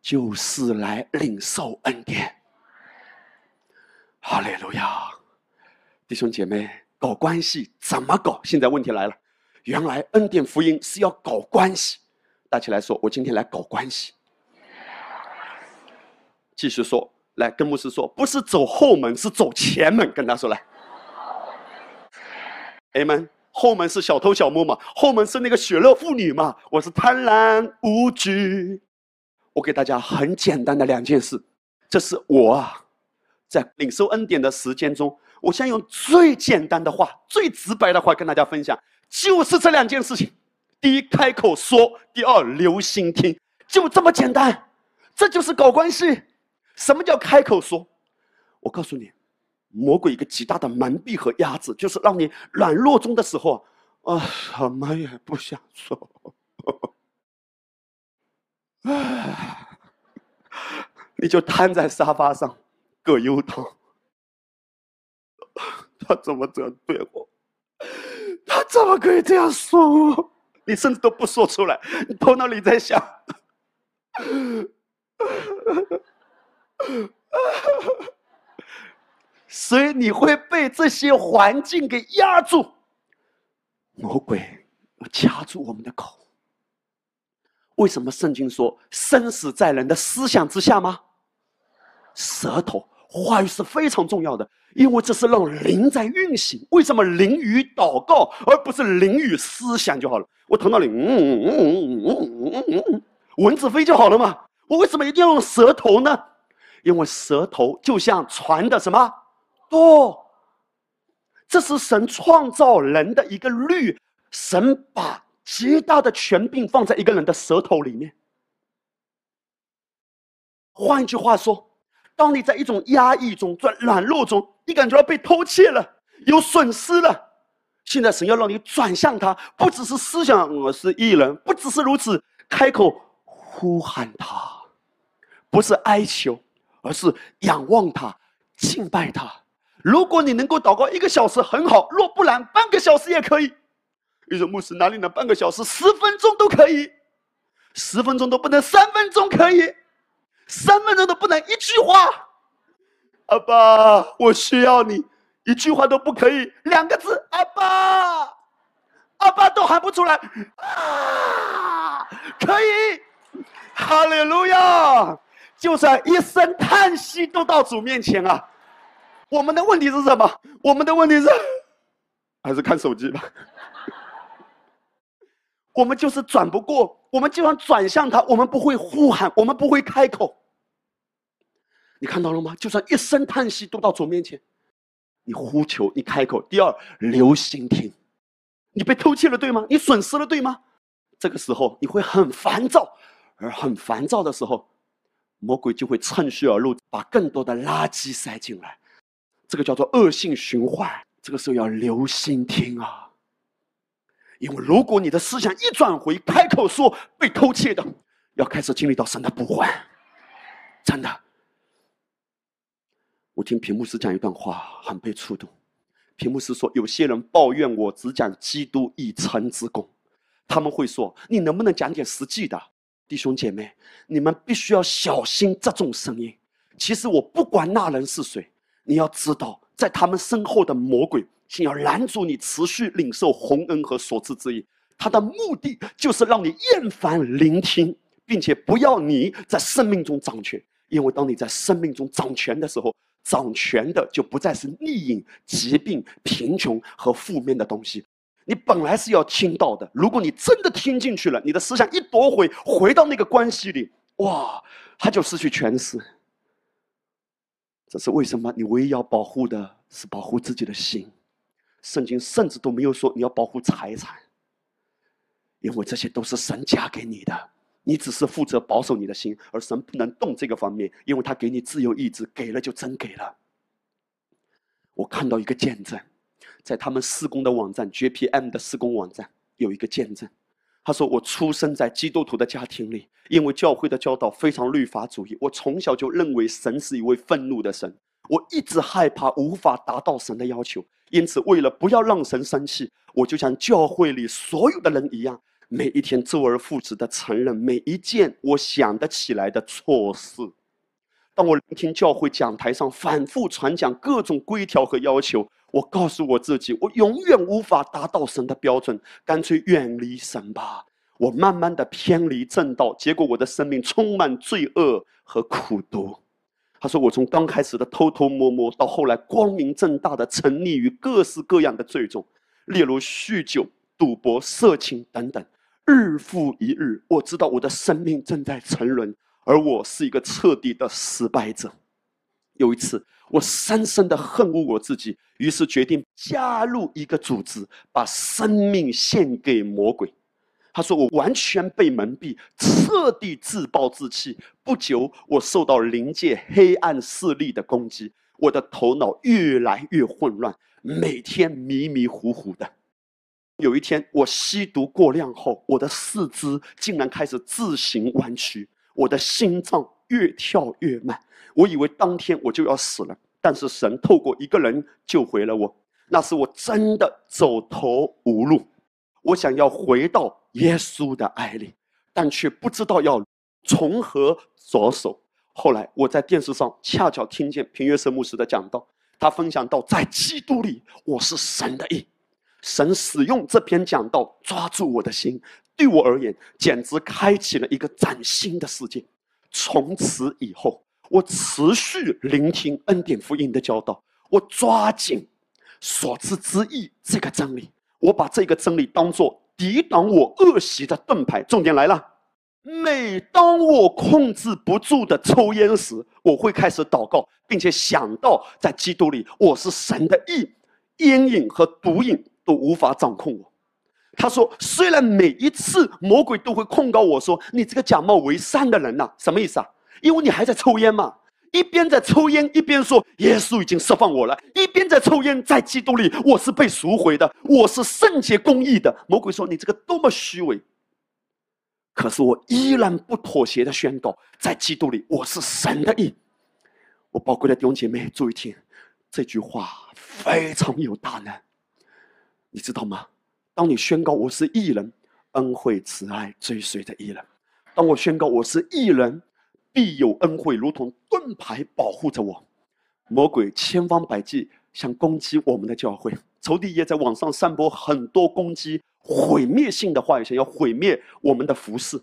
就是来领受恩典。哈利路亚，弟兄姐妹，搞关系怎么搞？现在问题来了，原来恩典福音是要搞关系。大起来说，我今天来搞关系。继续说，来跟牧师说，不是走后门，是走前门。跟他说来，Amen。后门是小偷小摸嘛，后门是那个血肉妇女嘛。我是贪婪无惧。我给大家很简单的两件事，这是我啊，在领受恩典的时间中，我想用最简单的话、最直白的话跟大家分享，就是这两件事情：第一，开口说；第二，留心听。就这么简单，这就是搞关系。什么叫开口说？我告诉你。魔鬼一个极大的蒙蔽和压制，就是让你软弱中的时候，啊，什么也不想说，你就瘫在沙发上，葛优躺。他怎么这样对我？他怎么可以这样说我？你甚至都不说出来，你头脑里在想。所以你会被这些环境给压住，魔鬼要掐住我们的口。为什么圣经说生死在人的思想之下吗？舌头话语是非常重要的，因为这是让灵在运行。为什么灵与祷告而不是灵与思想就好了？我头脑里嗯嗯嗯嗯嗯嗯嗯，蚊子飞就好了嘛。我为什么一定要用舌头呢？因为舌头就像船的什么？多，这是神创造人的一个律。神把极大的权柄放在一个人的舌头里面。换一句话说，当你在一种压抑中、在软弱中，你感觉到被偷窃了、有损失了，现在神要让你转向他，不只是思想，我是艺人，不只是如此，开口呼喊他，不是哀求，而是仰望他、敬拜他。如果你能够祷告一个小时很好，若不然半个小时也可以。你说牧师哪里能半个小时？十分钟都可以，十分钟都不能，三分钟可以，三分钟都不能一句话。阿爸，我需要你，一句话都不可以，两个字，阿爸，阿爸都喊不出来啊！可以，哈利路亚，就算一声叹息都到主面前啊。我们的问题是什么？我们的问题是，还是看手机吧。我们就是转不过，我们就算转向他，我们不会呼喊，我们不会开口。你看到了吗？就算一声叹息都到主面前，你呼求，你开口。第二，留心听。你被偷窃了，对吗？你损失了，对吗？这个时候你会很烦躁，而很烦躁的时候，魔鬼就会趁虚而入，把更多的垃圾塞进来。这个叫做恶性循环，这个时候要留心听啊，因为如果你的思想一转回，开口说被偷窃的，要开始经历到神的不还，真的。我听屏幕师讲一段话，很被触动。屏幕师说，有些人抱怨我只讲基督以诚之功，他们会说，你能不能讲点实际的？弟兄姐妹，你们必须要小心这种声音。其实我不管那人是谁。你要知道，在他们身后的魔鬼想要拦阻你持续领受洪恩和所赐之意，他的目的就是让你厌烦聆听，并且不要你在生命中掌权。因为当你在生命中掌权的时候，掌权的就不再是逆影、疾病、贫穷和负面的东西。你本来是要听到的，如果你真的听进去了，你的思想一夺回，回到那个关系里，哇，他就失去权势。这是为什么？你唯一要保护的是保护自己的心。圣经甚至都没有说你要保护财产，因为这些都是神加给你的，你只是负责保守你的心，而神不能动这个方面，因为他给你自由意志，给了就真给了。我看到一个见证，在他们施工的网站 JPM 的施工网站有一个见证。他说：“我出生在基督徒的家庭里，因为教会的教导非常律法主义。我从小就认为神是一位愤怒的神，我一直害怕无法达到神的要求。因此，为了不要让神生气，我就像教会里所有的人一样，每一天周而复始的承认每一件我想得起来的错事。当我聆听教会讲台上反复传讲各种规条和要求，我告诉我自己，我永远无法达到神的标准，干脆远离神吧。我慢慢的偏离正道，结果我的生命充满罪恶和苦毒。他说，我从刚开始的偷偷摸摸，到后来光明正大的沉溺于各式各样的罪中，例如酗酒、赌博、色情等等，日复一日，我知道我的生命正在沉沦。而我是一个彻底的失败者。有一次，我深深的恨恶我自己，于是决定加入一个组织，把生命献给魔鬼。他说：“我完全被蒙蔽，彻底自暴自弃。不久，我受到灵界黑暗势力的攻击，我的头脑越来越混乱，每天迷迷糊糊的。有一天，我吸毒过量后，我的四肢竟然开始自行弯曲。”我的心脏越跳越慢，我以为当天我就要死了。但是神透过一个人救回了我，那是我真的走投无路。我想要回到耶稣的爱里，但却不知道要从何着手。后来我在电视上恰巧听见平约瑟牧师的讲道，他分享到在基督里我是神的义。神使用这篇讲道抓住我的心。对我而言，简直开启了一个崭新的世界。从此以后，我持续聆听恩典福音的教导，我抓紧所知之意这个真理，我把这个真理当作抵挡我恶习的盾牌。重点来了，每当我控制不住的抽烟时，我会开始祷告，并且想到在基督里我是神的义，烟瘾和毒瘾都无法掌控我。他说：“虽然每一次魔鬼都会控告我说你这个假冒为善的人呐，什么意思啊？因为你还在抽烟嘛，一边在抽烟，一边说耶稣已经释放我了，一边在抽烟，在基督里我是被赎回的，我是圣洁公义的。魔鬼说你这个多么虚伪，可是我依然不妥协的宣告，在基督里我是神的义。我宝贵的弟兄姐妹，注意听，这句话非常有大能，你知道吗？”当你宣告我是艺人，恩惠慈爱追随着艺人；当我宣告我是艺人，必有恩惠如同盾牌保护着我。魔鬼千方百计想攻击我们的教会，仇敌也在网上散播很多攻击、毁灭性的话语，想要毁灭我们的服饰。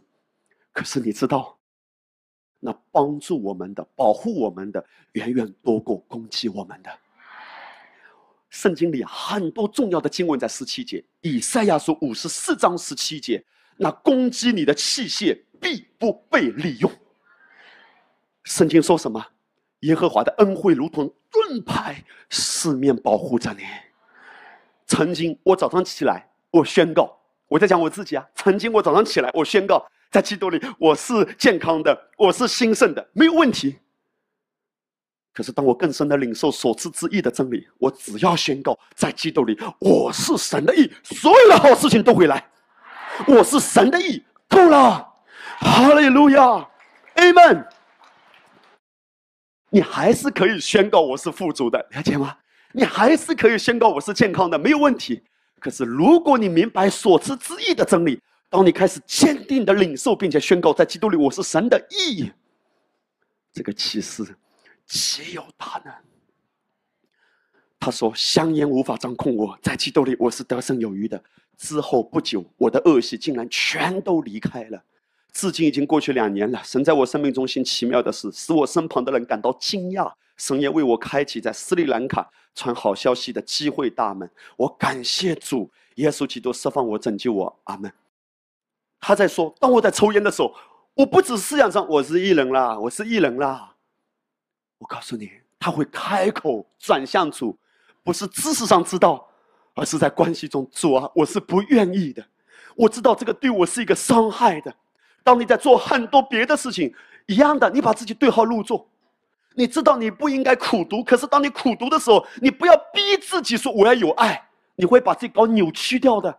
可是你知道，那帮助我们的、保护我们的，远远多过攻击我们的。圣经里很多重要的经文在十七节，以赛亚书五十四章十七节，那攻击你的器械必不被利用。圣经说什么？耶和华的恩惠如同盾牌，四面保护着你。曾经我早上起来，我宣告，我在讲我自己啊。曾经我早上起来，我宣告，在基督里我是健康的，我是兴盛的，没有问题。可是，当我更深的领受所赐之意的真理，我只要宣告，在基督里我是神的意，所有的好事情都会来。我是神的意，够了，哈利路亚，Amen。你还是可以宣告我是富足的，了解吗？你还是可以宣告我是健康的，没有问题。可是，如果你明白所赐之意的真理，当你开始坚定的领受，并且宣告在基督里我是神的意义，这个启示。岂有大呢？他说：“香烟无法掌控我，在基督里我是得胜有余的。”之后不久，我的恶习竟然全都离开了。至今已经过去两年了。神在我生命中心奇妙的事，使我身旁的人感到惊讶。神也为我开启在斯里兰卡传好消息的机会大门。我感谢主，耶稣基督释放我、拯救我。阿门。他在说：“当我在抽烟的时候，我不止思想上我是艺人啦，我是艺人啦。”我告诉你，他会开口转向主，不是知识上知道，而是在关系中主啊，我是不愿意的。我知道这个对我是一个伤害的。当你在做很多别的事情一样的，你把自己对号入座，你知道你不应该苦读，可是当你苦读的时候，你不要逼自己说我要有爱，你会把自己搞扭曲掉的。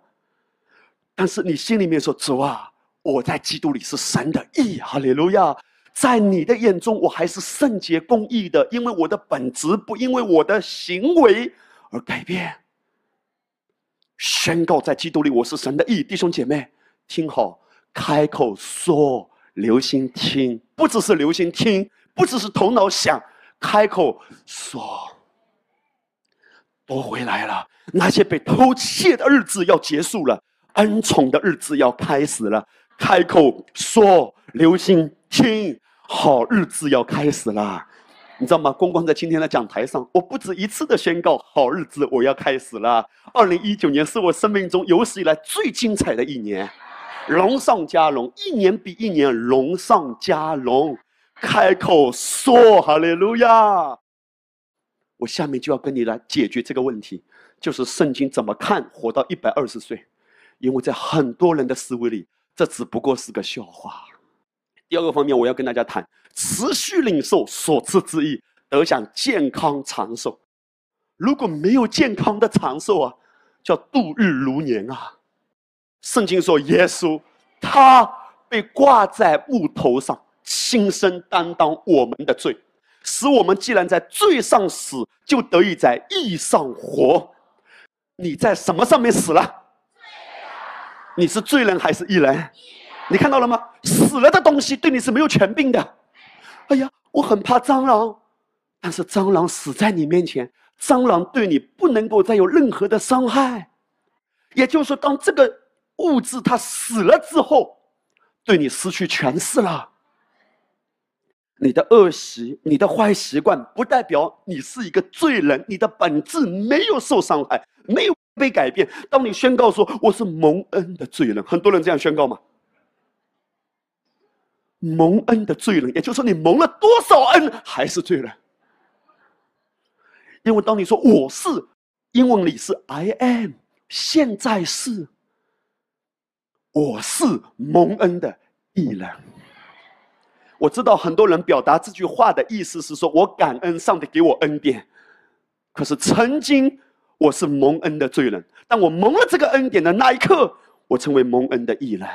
但是你心里面说主啊，我在基督里是神的义，哈利路亚。在你的眼中，我还是圣洁公义的，因为我的本质不因为我的行为而改变。宣告在基督里，我是神的义，弟兄姐妹，听好，开口说，留心听，不只是留心听，不只是头脑想，开口说。都回来了，那些被偷窃的日子要结束了，恩宠的日子要开始了。开口说，留心听，好日子要开始了。你知道吗？光光在今天的讲台上，我不止一次的宣告，好日子我要开始了。二零一九年是我生命中有史以来最精彩的一年，龙上加龙，一年比一年龙上加龙。开口说，哈利路亚。我下面就要跟你来解决这个问题，就是圣经怎么看活到一百二十岁？因为在很多人的思维里，这只不过是个笑话。第二个方面，我要跟大家谈：持续领受所赐之意，得享健康长寿。如果没有健康的长寿啊，叫度日如年啊。圣经说，耶稣他被挂在木头上，亲身担当我们的罪。使我们既然在罪上死，就得以在义上活。你在什么上面死了？你是罪人还是义人？你看到了吗？死了的东西对你是没有权柄的。哎呀，我很怕蟑螂，但是蟑螂死在你面前，蟑螂对你不能够再有任何的伤害。也就是说，当这个物质它死了之后，对你失去权势了。你的恶习、你的坏习惯，不代表你是一个罪人。你的本质没有受伤害，没有被改变。当你宣告说我是蒙恩的罪人，很多人这样宣告吗？蒙恩的罪人，也就是说你蒙了多少恩还是罪人。因为当你说我是，英文里是 I am，现在是，我是蒙恩的艺人。我知道很多人表达这句话的意思是说，我感恩上帝给我恩典。可是曾经我是蒙恩的罪人，当我蒙了这个恩典的那一刻，我成为蒙恩的义人。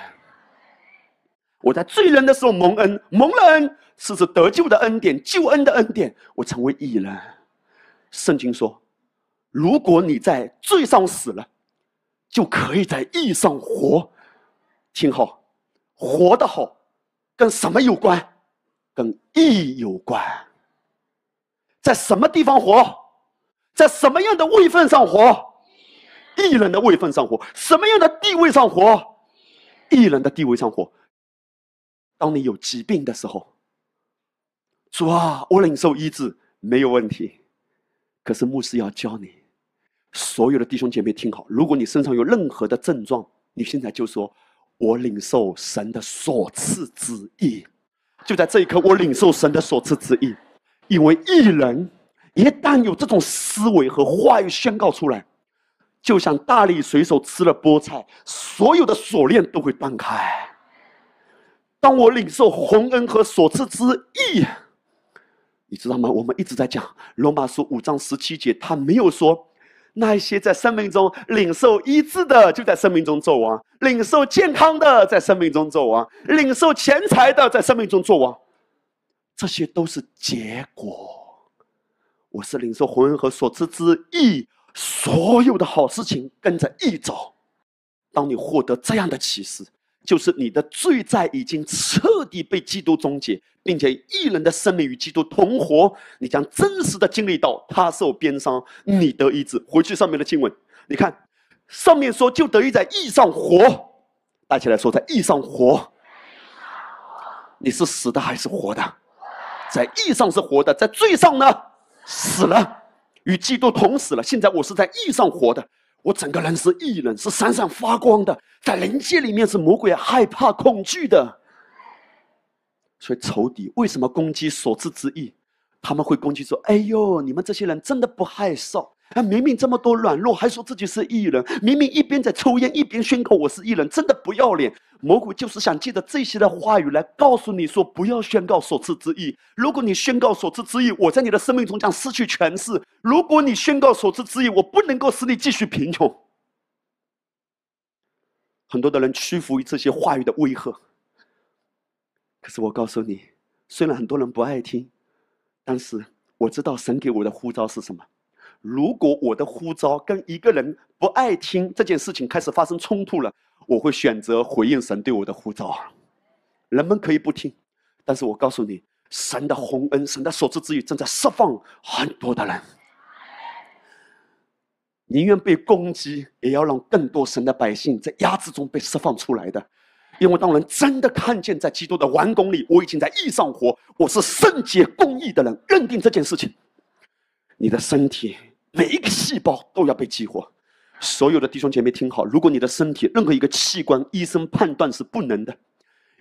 我在罪人的时候蒙恩，蒙了恩是指得救的恩典、救恩的恩典，我成为义人。圣经说，如果你在罪上死了，就可以在义上活。听好，活得好，跟什么有关？跟义有关，在什么地方活，在什么样的位份上活，艺人的位份上活，什么样的地位上活，艺人的地位上活。当你有疾病的时候，主啊，我领受医治没有问题。可是牧师要教你，所有的弟兄姐妹听好，如果你身上有任何的症状，你现在就说：“我领受神的所赐之意。”就在这一刻，我领受神的所赐之意，因为一人一旦有这种思维和话语宣告出来，就像大力水手吃了菠菜，所有的锁链都会断开。当我领受洪恩和所赐之意，你知道吗？我们一直在讲罗马书五章十七节，他没有说。那一些在生命中领受医治的，就在生命中做王；领受健康的，在生命中做王；领受钱财的，在生命中做王。这些都是结果。我是领受魂和所赐之意，所有的好事情跟着一走。当你获得这样的启示。就是你的罪债已经彻底被基督终结，并且一人的生命与基督同活，你将真实的经历到他受鞭伤，你得医治。回去上面的经文，你看，上面说就得以在义上活，大家来说在义上活。你是死的还是活的？在义上是活的，在罪上呢死了，与基督同死了。现在我是在义上活的。我整个人是异人，是闪闪发光的，在灵界里面是魔鬼害怕恐惧的。所以仇敌为什么攻击所知之意？他们会攻击说：“哎呦，你们这些人真的不害臊。”啊！明明这么多软弱，还说自己是艺人；明明一边在抽烟，一边宣告我是艺人，真的不要脸。魔鬼就是想借着这些的话语来告诉你说：不要宣告所赐之意。如果你宣告所赐之意，我在你的生命中将失去权势；如果你宣告所赐之意，我不能够使你继续贫穷。很多的人屈服于这些话语的威吓。可是我告诉你，虽然很多人不爱听，但是我知道神给我的呼召是什么。如果我的呼召跟一个人不爱听这件事情开始发生冲突了，我会选择回应神对我的呼召。人们可以不听，但是我告诉你，神的洪恩、神的所赐之语正在释放很多的人。宁愿被攻击，也要让更多神的百姓在压制中被释放出来的。因为当人真的看见在基督的完工里，我已经在义上活，我是圣洁公义的人，认定这件事情，你的身体每一个细胞都要被激活。所有的弟兄姐妹听好，如果你的身体任何一个器官，医生判断是不能的，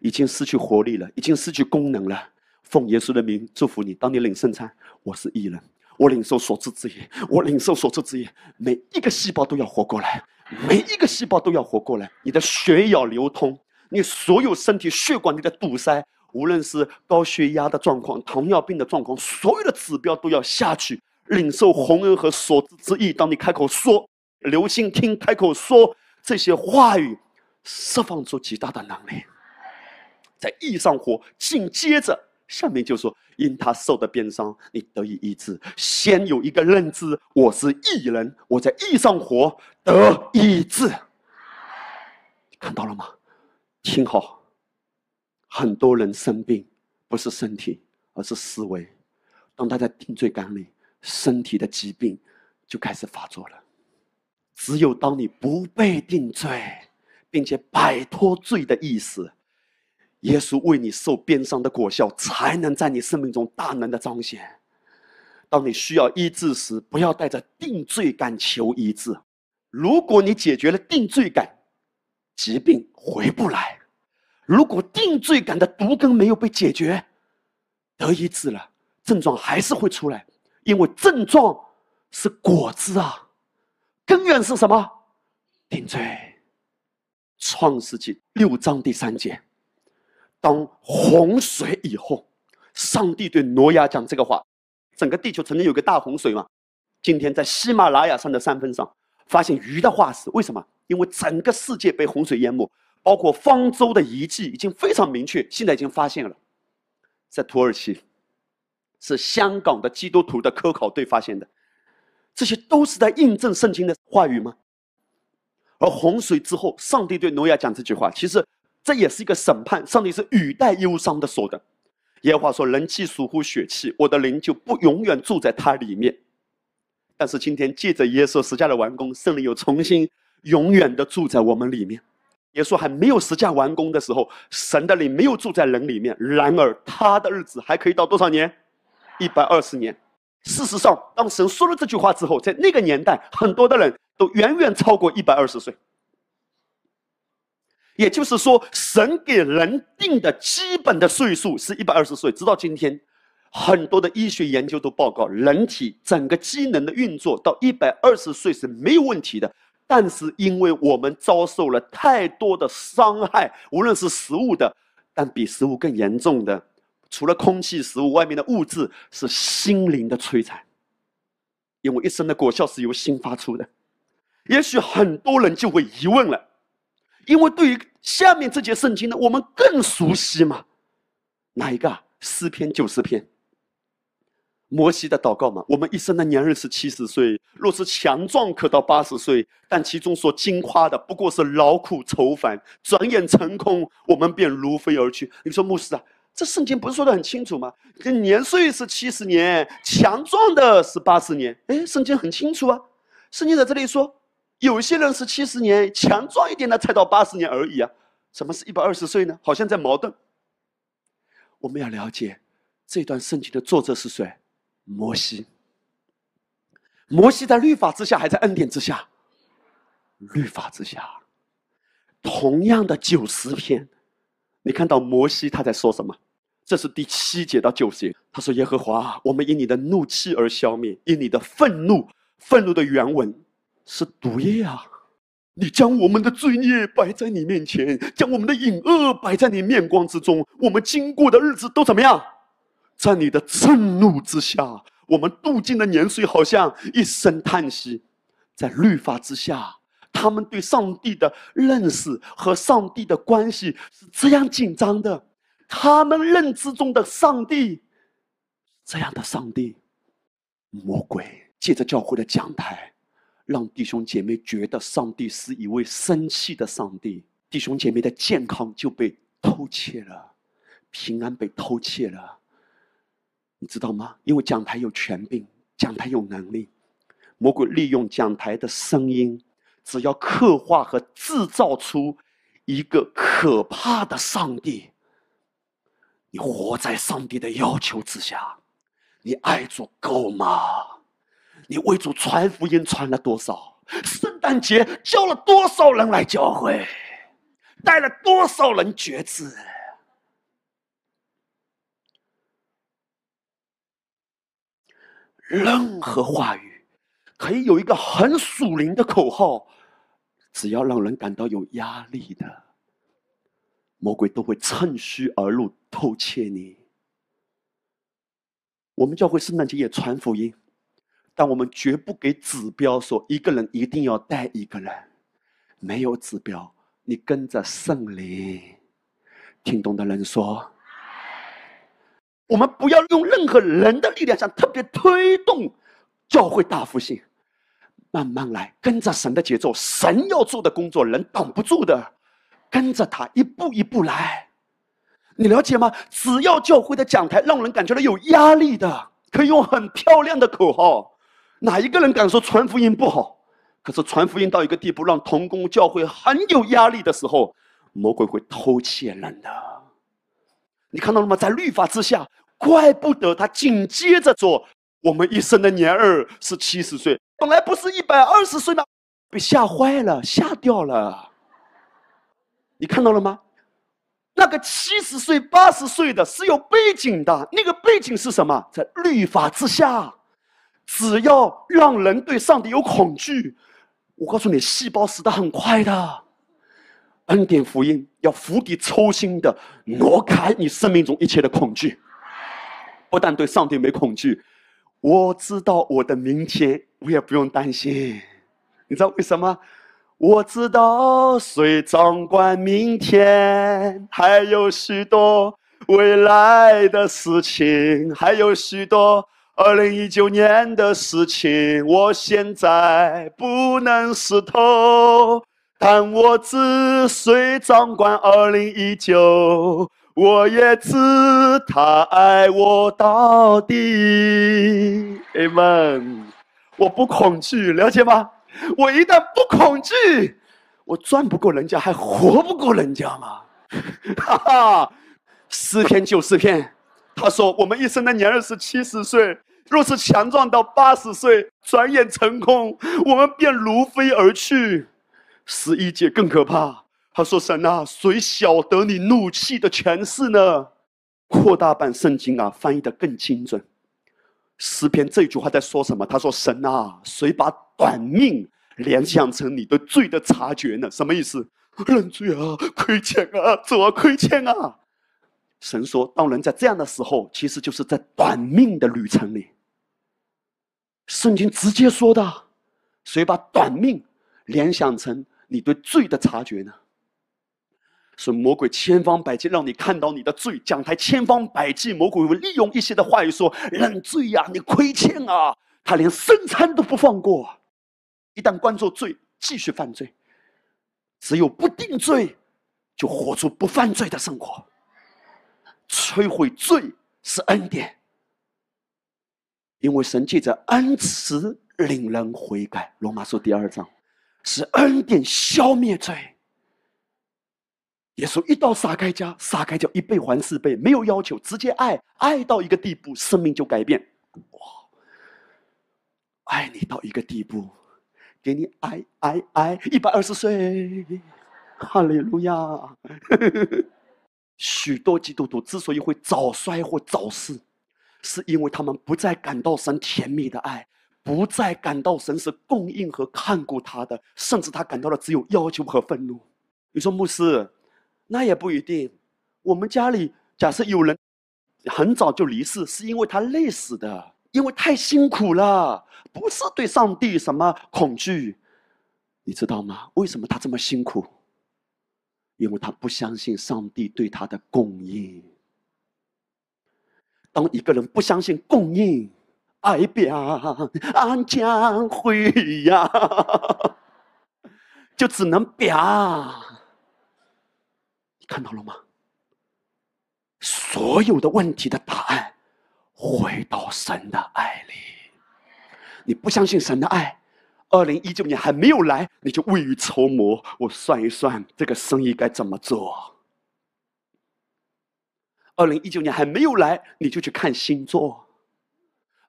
已经失去活力了，已经失去功能了，奉耶稣的名祝福你。当你领圣餐，我是义人。我领受所赐之业，我领受所赐之业，每一个细胞都要活过来，每一个细胞都要活过来。你的血要流通，你所有身体血管里的堵塞，无论是高血压的状况、糖尿病的状况，所有的指标都要下去。领受洪恩和所赐之意，当你开口说，留心听，开口说这些话语，释放出极大的能力，在意上活。紧接着。下面就说，因他受的鞭伤，你得以医治。先有一个认知，我是义人，我在意上活得医治。看到了吗？听好，很多人生病不是身体，而是思维。当他在定罪感里，身体的疾病就开始发作了。只有当你不被定罪，并且摆脱罪的意识。耶稣为你受鞭伤的果效，才能在你生命中大能的彰显。当你需要医治时，不要带着定罪感求医治。如果你解决了定罪感，疾病回不来；如果定罪感的毒根没有被解决，得医治了，症状还是会出来，因为症状是果子啊，根源是什么？定罪。创世纪六章第三节。当洪水以后，上帝对挪亚讲这个话：整个地球曾经有个大洪水嘛？今天在喜马拉雅山的山峰上发现鱼的化石，为什么？因为整个世界被洪水淹没，包括方舟的遗迹已经非常明确，现在已经发现了，在土耳其，是香港的基督徒的科考队发现的，这些都是在印证圣经的话语吗？而洪水之后，上帝对挪亚讲这句话，其实。这也是一个审判，上帝是语带忧伤的说的。耶和华说：“人气属乎血气，我的灵就不永远住在他里面。”但是今天借着耶稣十架的完工，圣灵又重新永远的住在我们里面。耶稣还没有十架完工的时候，神的灵没有住在人里面。然而他的日子还可以到多少年？一百二十年。事实上，当神说了这句话之后，在那个年代，很多的人都远远超过一百二十岁。也就是说，神给人定的基本的岁数是一百二十岁。直到今天，很多的医学研究都报告，人体整个机能的运作到一百二十岁是没有问题的。但是，因为我们遭受了太多的伤害，无论是食物的，但比食物更严重的，除了空气、食物外面的物质，是心灵的摧残。因为一生的果效是由心发出的。也许很多人就会疑问了。因为对于下面这节圣经呢，我们更熟悉嘛，哪一个？诗篇九十篇，摩西的祷告嘛。我们一生的年日是七十岁，若是强壮，可到八十岁。但其中所惊夸的，不过是劳苦愁烦，转眼成空，我们便如飞而去。你说牧师啊，这圣经不是说的很清楚吗？这年岁是七十年，强壮的是八十年。哎，圣经很清楚啊，圣经在这里说。有些人是七十年，强壮一点的才到八十年而已啊！什么是一百二十岁呢？好像在矛盾。我们要了解这段圣经的作者是谁？摩西。摩西在律法之下，还在恩典之下？律法之下。同样的九十篇，你看到摩西他在说什么？这是第七节到九节，他说：“耶和华，我们因你的怒气而消灭，因你的愤怒，愤怒的原文。”是毒液啊！你将我们的罪孽摆在你面前，将我们的隐恶摆在你面光之中。我们经过的日子都怎么样？在你的震怒之下，我们度尽的年岁好像一声叹息。在律法之下，他们对上帝的认识和上帝的关系是这样紧张的。他们认知中的上帝，这样的上帝，魔鬼借着教会的讲台。让弟兄姐妹觉得上帝是一位生气的上帝，弟兄姐妹的健康就被偷窃了，平安被偷窃了，你知道吗？因为讲台有权柄，讲台有能力，魔鬼利用讲台的声音，只要刻画和制造出一个可怕的上帝。你活在上帝的要求之下，你爱主够吗？你为主传福音传了多少？圣诞节叫了多少人来教会？带了多少人觉知？任何话语可以有一个很属灵的口号，只要让人感到有压力的，魔鬼都会趁虚而入，偷窃你。我们教会圣诞节也传福音，但我们绝不给指标，说一个人一定要带一个人，没有指标，你跟着圣灵。听懂的人说。我们不要用任何人的力量，想特别推动教会大复兴。慢慢来，跟着神的节奏，神要做的工作，人挡不住的。跟着他一步一步来，你了解吗？只要教会的讲台让人感觉到有压力的，可以用很漂亮的口号。哪一个人敢说传福音不好？可是传福音到一个地步，让同工教会很有压力的时候，魔鬼会偷窃人的。你看到了吗？在律法之下。怪不得他紧接着做：“我们一生的年日是七十岁，本来不是一百二十岁吗？”被吓坏了，吓掉了。你看到了吗？那个七十岁、八十岁的是有背景的，那个背景是什么？在律法之下，只要让人对上帝有恐惧，我告诉你，细胞死的很快的。恩典福音要釜底抽薪的挪开你生命中一切的恐惧。不但对上帝没恐惧，我知道我的明天，我也不用担心。你知道为什么？我知道谁掌管明天，还有许多未来的事情，还有许多二零一九年的事情，我现在不能识透，但我知谁掌管二零一九。我也知他爱我到底，Amen。我不恐惧，了解吗？我一旦不恐惧，我赚不过人家，还活不过人家吗？哈哈，诗篇九十篇，他说：“我们一生的年日是七十岁，若是强壮到八十岁，转眼成空，我们便如飞而去。”十一节更可怕。他说：“神啊，谁晓得你怒气的权势呢？”扩大版圣经啊，翻译的更精准。诗篇这句话在说什么？他说：“神啊，谁把短命联想成你的罪的察觉呢？什么意思？认罪啊，亏欠啊，主啊，亏欠啊！”神说：“当人在这样的时候，其实就是在短命的旅程里。”圣经直接说的：“谁把短命联想成你对罪的察觉呢？”是魔鬼千方百计让你看到你的罪，讲台千方百计，魔鬼会利用一些的话语说认罪呀，你亏欠啊，他连生餐都不放过。一旦关注罪，继续犯罪。只有不定罪，就活出不犯罪的生活。摧毁罪是恩典，因为神借着恩慈令人悔改。罗马书第二章是恩典消灭罪。耶稣一到撒开家，撒开叫一倍还四倍，没有要求，直接爱，爱到一个地步，生命就改变。哇，爱你到一个地步，给你爱爱爱一百二十岁，哈利路亚！许多基督徒之所以会早衰或早逝，是因为他们不再感到神甜蜜的爱，不再感到神是供应和看顾他的，甚至他感到了只有要求和愤怒。你说牧师？那也不一定。我们家里假设有人很早就离世，是因为他累死的，因为太辛苦了，不是对上帝什么恐惧，你知道吗？为什么他这么辛苦？因为他不相信上帝对他的供应。当一个人不相信供应，爱表安将会呀，就只能表。看到了吗？所有的问题的答案，回到神的爱里。你不相信神的爱，二零一九年还没有来，你就未雨绸缪。我算一算，这个生意该怎么做？二零一九年还没有来，你就去看星座。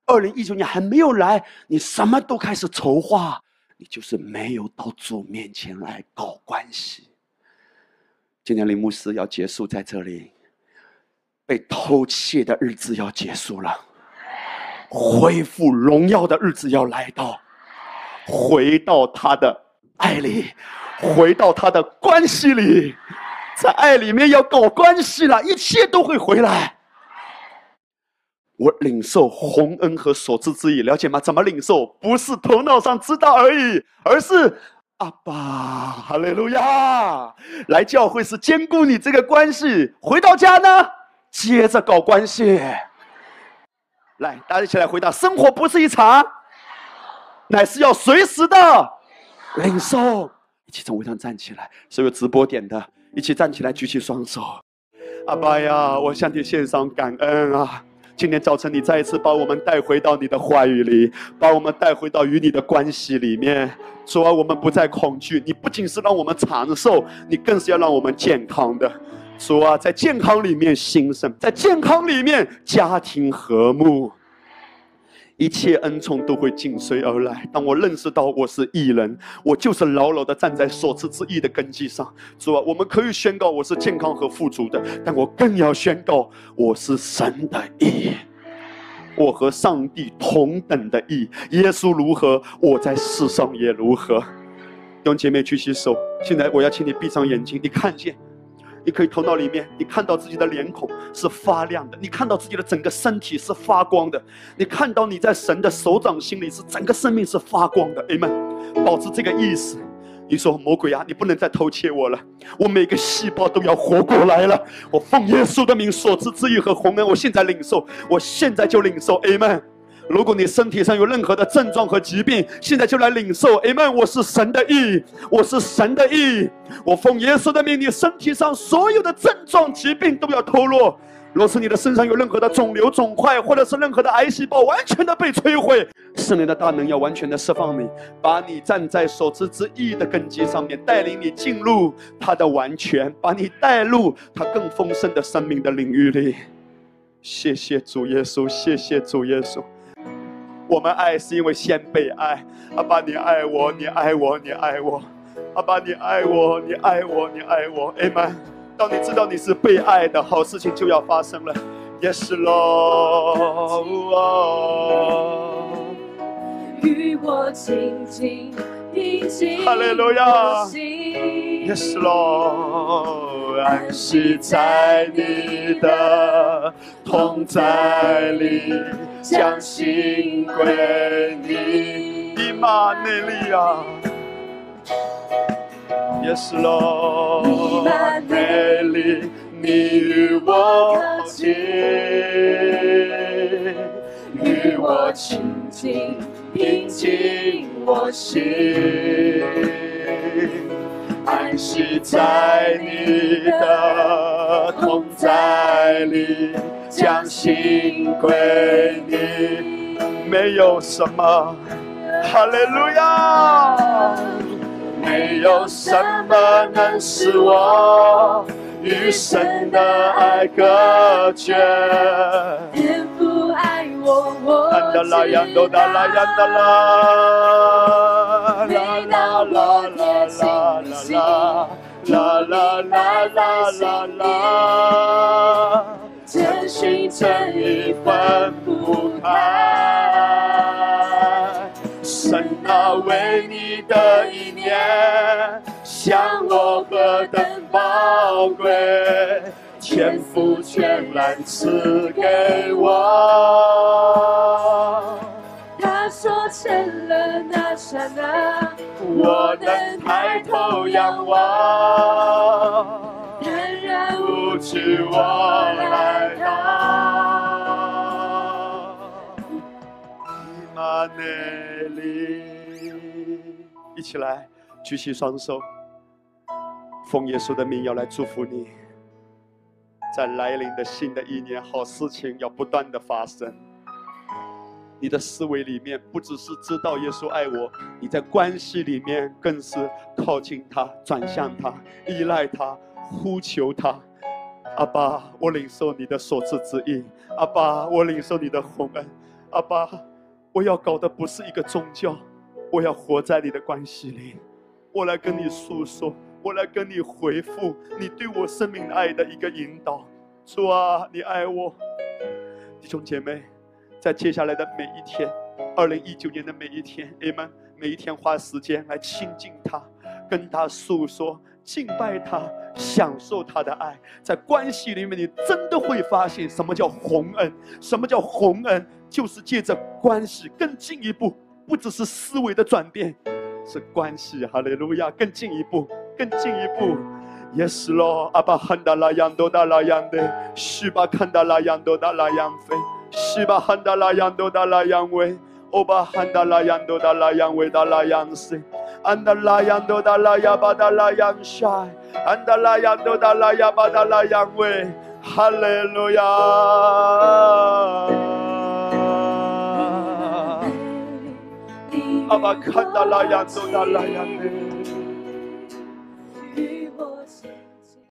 二零一九年还没有来，你什么都开始筹划，你就是没有到主面前来搞关系。今天林牧师要结束在这里，被偷窃的日子要结束了，恢复荣耀的日子要来到，回到他的爱里，回到他的关系里，在爱里面要搞关系了，一切都会回来。我领受洪恩和所赐之意，了解吗？怎么领受？不是头脑上知道而已，而是。阿爸，哈利路亚！来教会是兼顾你这个关系，回到家呢，接着搞关系。来，大家一起来回答：生活不是一场，乃是要随时的领受。一起从位上站起来，所有直播点的，一起站起来，举起双手。阿爸呀，我向你献上感恩啊！今天早晨，你再一次把我们带回到你的话语里，把我们带回到与你的关系里面。主啊，我们不再恐惧。你不仅是让我们长寿，你更是要让我们健康的。主啊，在健康里面兴盛，在健康里面家庭和睦，一切恩宠都会紧随而来。当我认识到我是义人，我就是牢牢的站在所赐之义的根基上。主啊，我们可以宣告我是健康和富足的，但我更要宣告我是神的义。我和上帝同等的义，耶稣如何，我在世上也如何。弟兄姐妹举起手，现在我要请你闭上眼睛，你看见，你可以头脑里面，你看到自己的脸孔是发亮的，你看到自己的整个身体是发光的，你看到你在神的手掌心里是整个生命是发光的。Amen，保持这个意识。你说魔鬼啊，你不能再偷窃我了！我每个细胞都要活过来了。我奉耶稣的名所赐之意和洪恩，我现在领受，我现在就领受。Amen。如果你身体上有任何的症状和疾病，现在就来领受。Amen。我是神的意，我是神的意。我奉耶稣的命，你身体上所有的症状、疾病都要脱落。若是你的身上有任何的肿瘤、肿块，或者是任何的癌细胞，完全的被摧毁，圣灵的大能要完全的释放你，把你站在所知之意的根基上面，带领你进入他的完全，把你带入他更丰盛的生命的领域里。谢谢主耶稣，谢谢主耶稣。我们爱是因为先被爱，阿爸你爱我，你爱我，你爱我，阿爸你爱我，你爱我，你爱我，Amen。当你知道你是被爱的，好事情就要发生了。Yes, Lord。与我静。哈利路亚。Yes, Lord。安息在你的同在里，将心归你。伊玛内利亚。Yes, Lord，你满美丽，你与我靠近，与我亲近，平静我心，安息在你的同在里，将心归你，没有什么，哈利路亚。没有什么能使我与神的爱隔绝。天父爱我，我知道。心真已分不开。神啊，为你的一念，像我何等宝贵，天赋全然赐给我。他说成了那刹那，我能抬头仰望，仍然无知我来到。玛内。一起来，举起双手，奉耶稣的名要来祝福你。在来临的新的一年，好事情要不断的发生。你的思维里面不只是知道耶稣爱我，你在关系里面更是靠近他、转向他、依赖他、呼求他。阿爸，我领受你的所赐之意。阿爸，我领受你的宏恩。阿爸，我要搞的不是一个宗教，我要活在你的关系里。我来跟你诉说，我来跟你回复你对我生命爱的一个引导。主啊，你爱我，弟兄姐妹。在接下来的每一天，二零一九年的每一天你们。每一天花时间来亲近他，跟他诉说、敬拜他、享受他的爱。在关系里面，你真的会发现什么叫洪恩？什么叫洪恩？就是借着关系更进一步，不只是思维的转变，是关系。哈利路亚！更进一步，更进一步。Yes Lord，阿爸喊达拉扬多达拉扬的，西巴看达拉扬多达拉扬飞。西巴汉达拉扬多达拉扬威，欧巴汉达拉扬多达拉扬威达拉扬西，安达拉扬多达拉亚巴达拉扬沙，安达拉扬多达拉亚巴达拉扬威，哈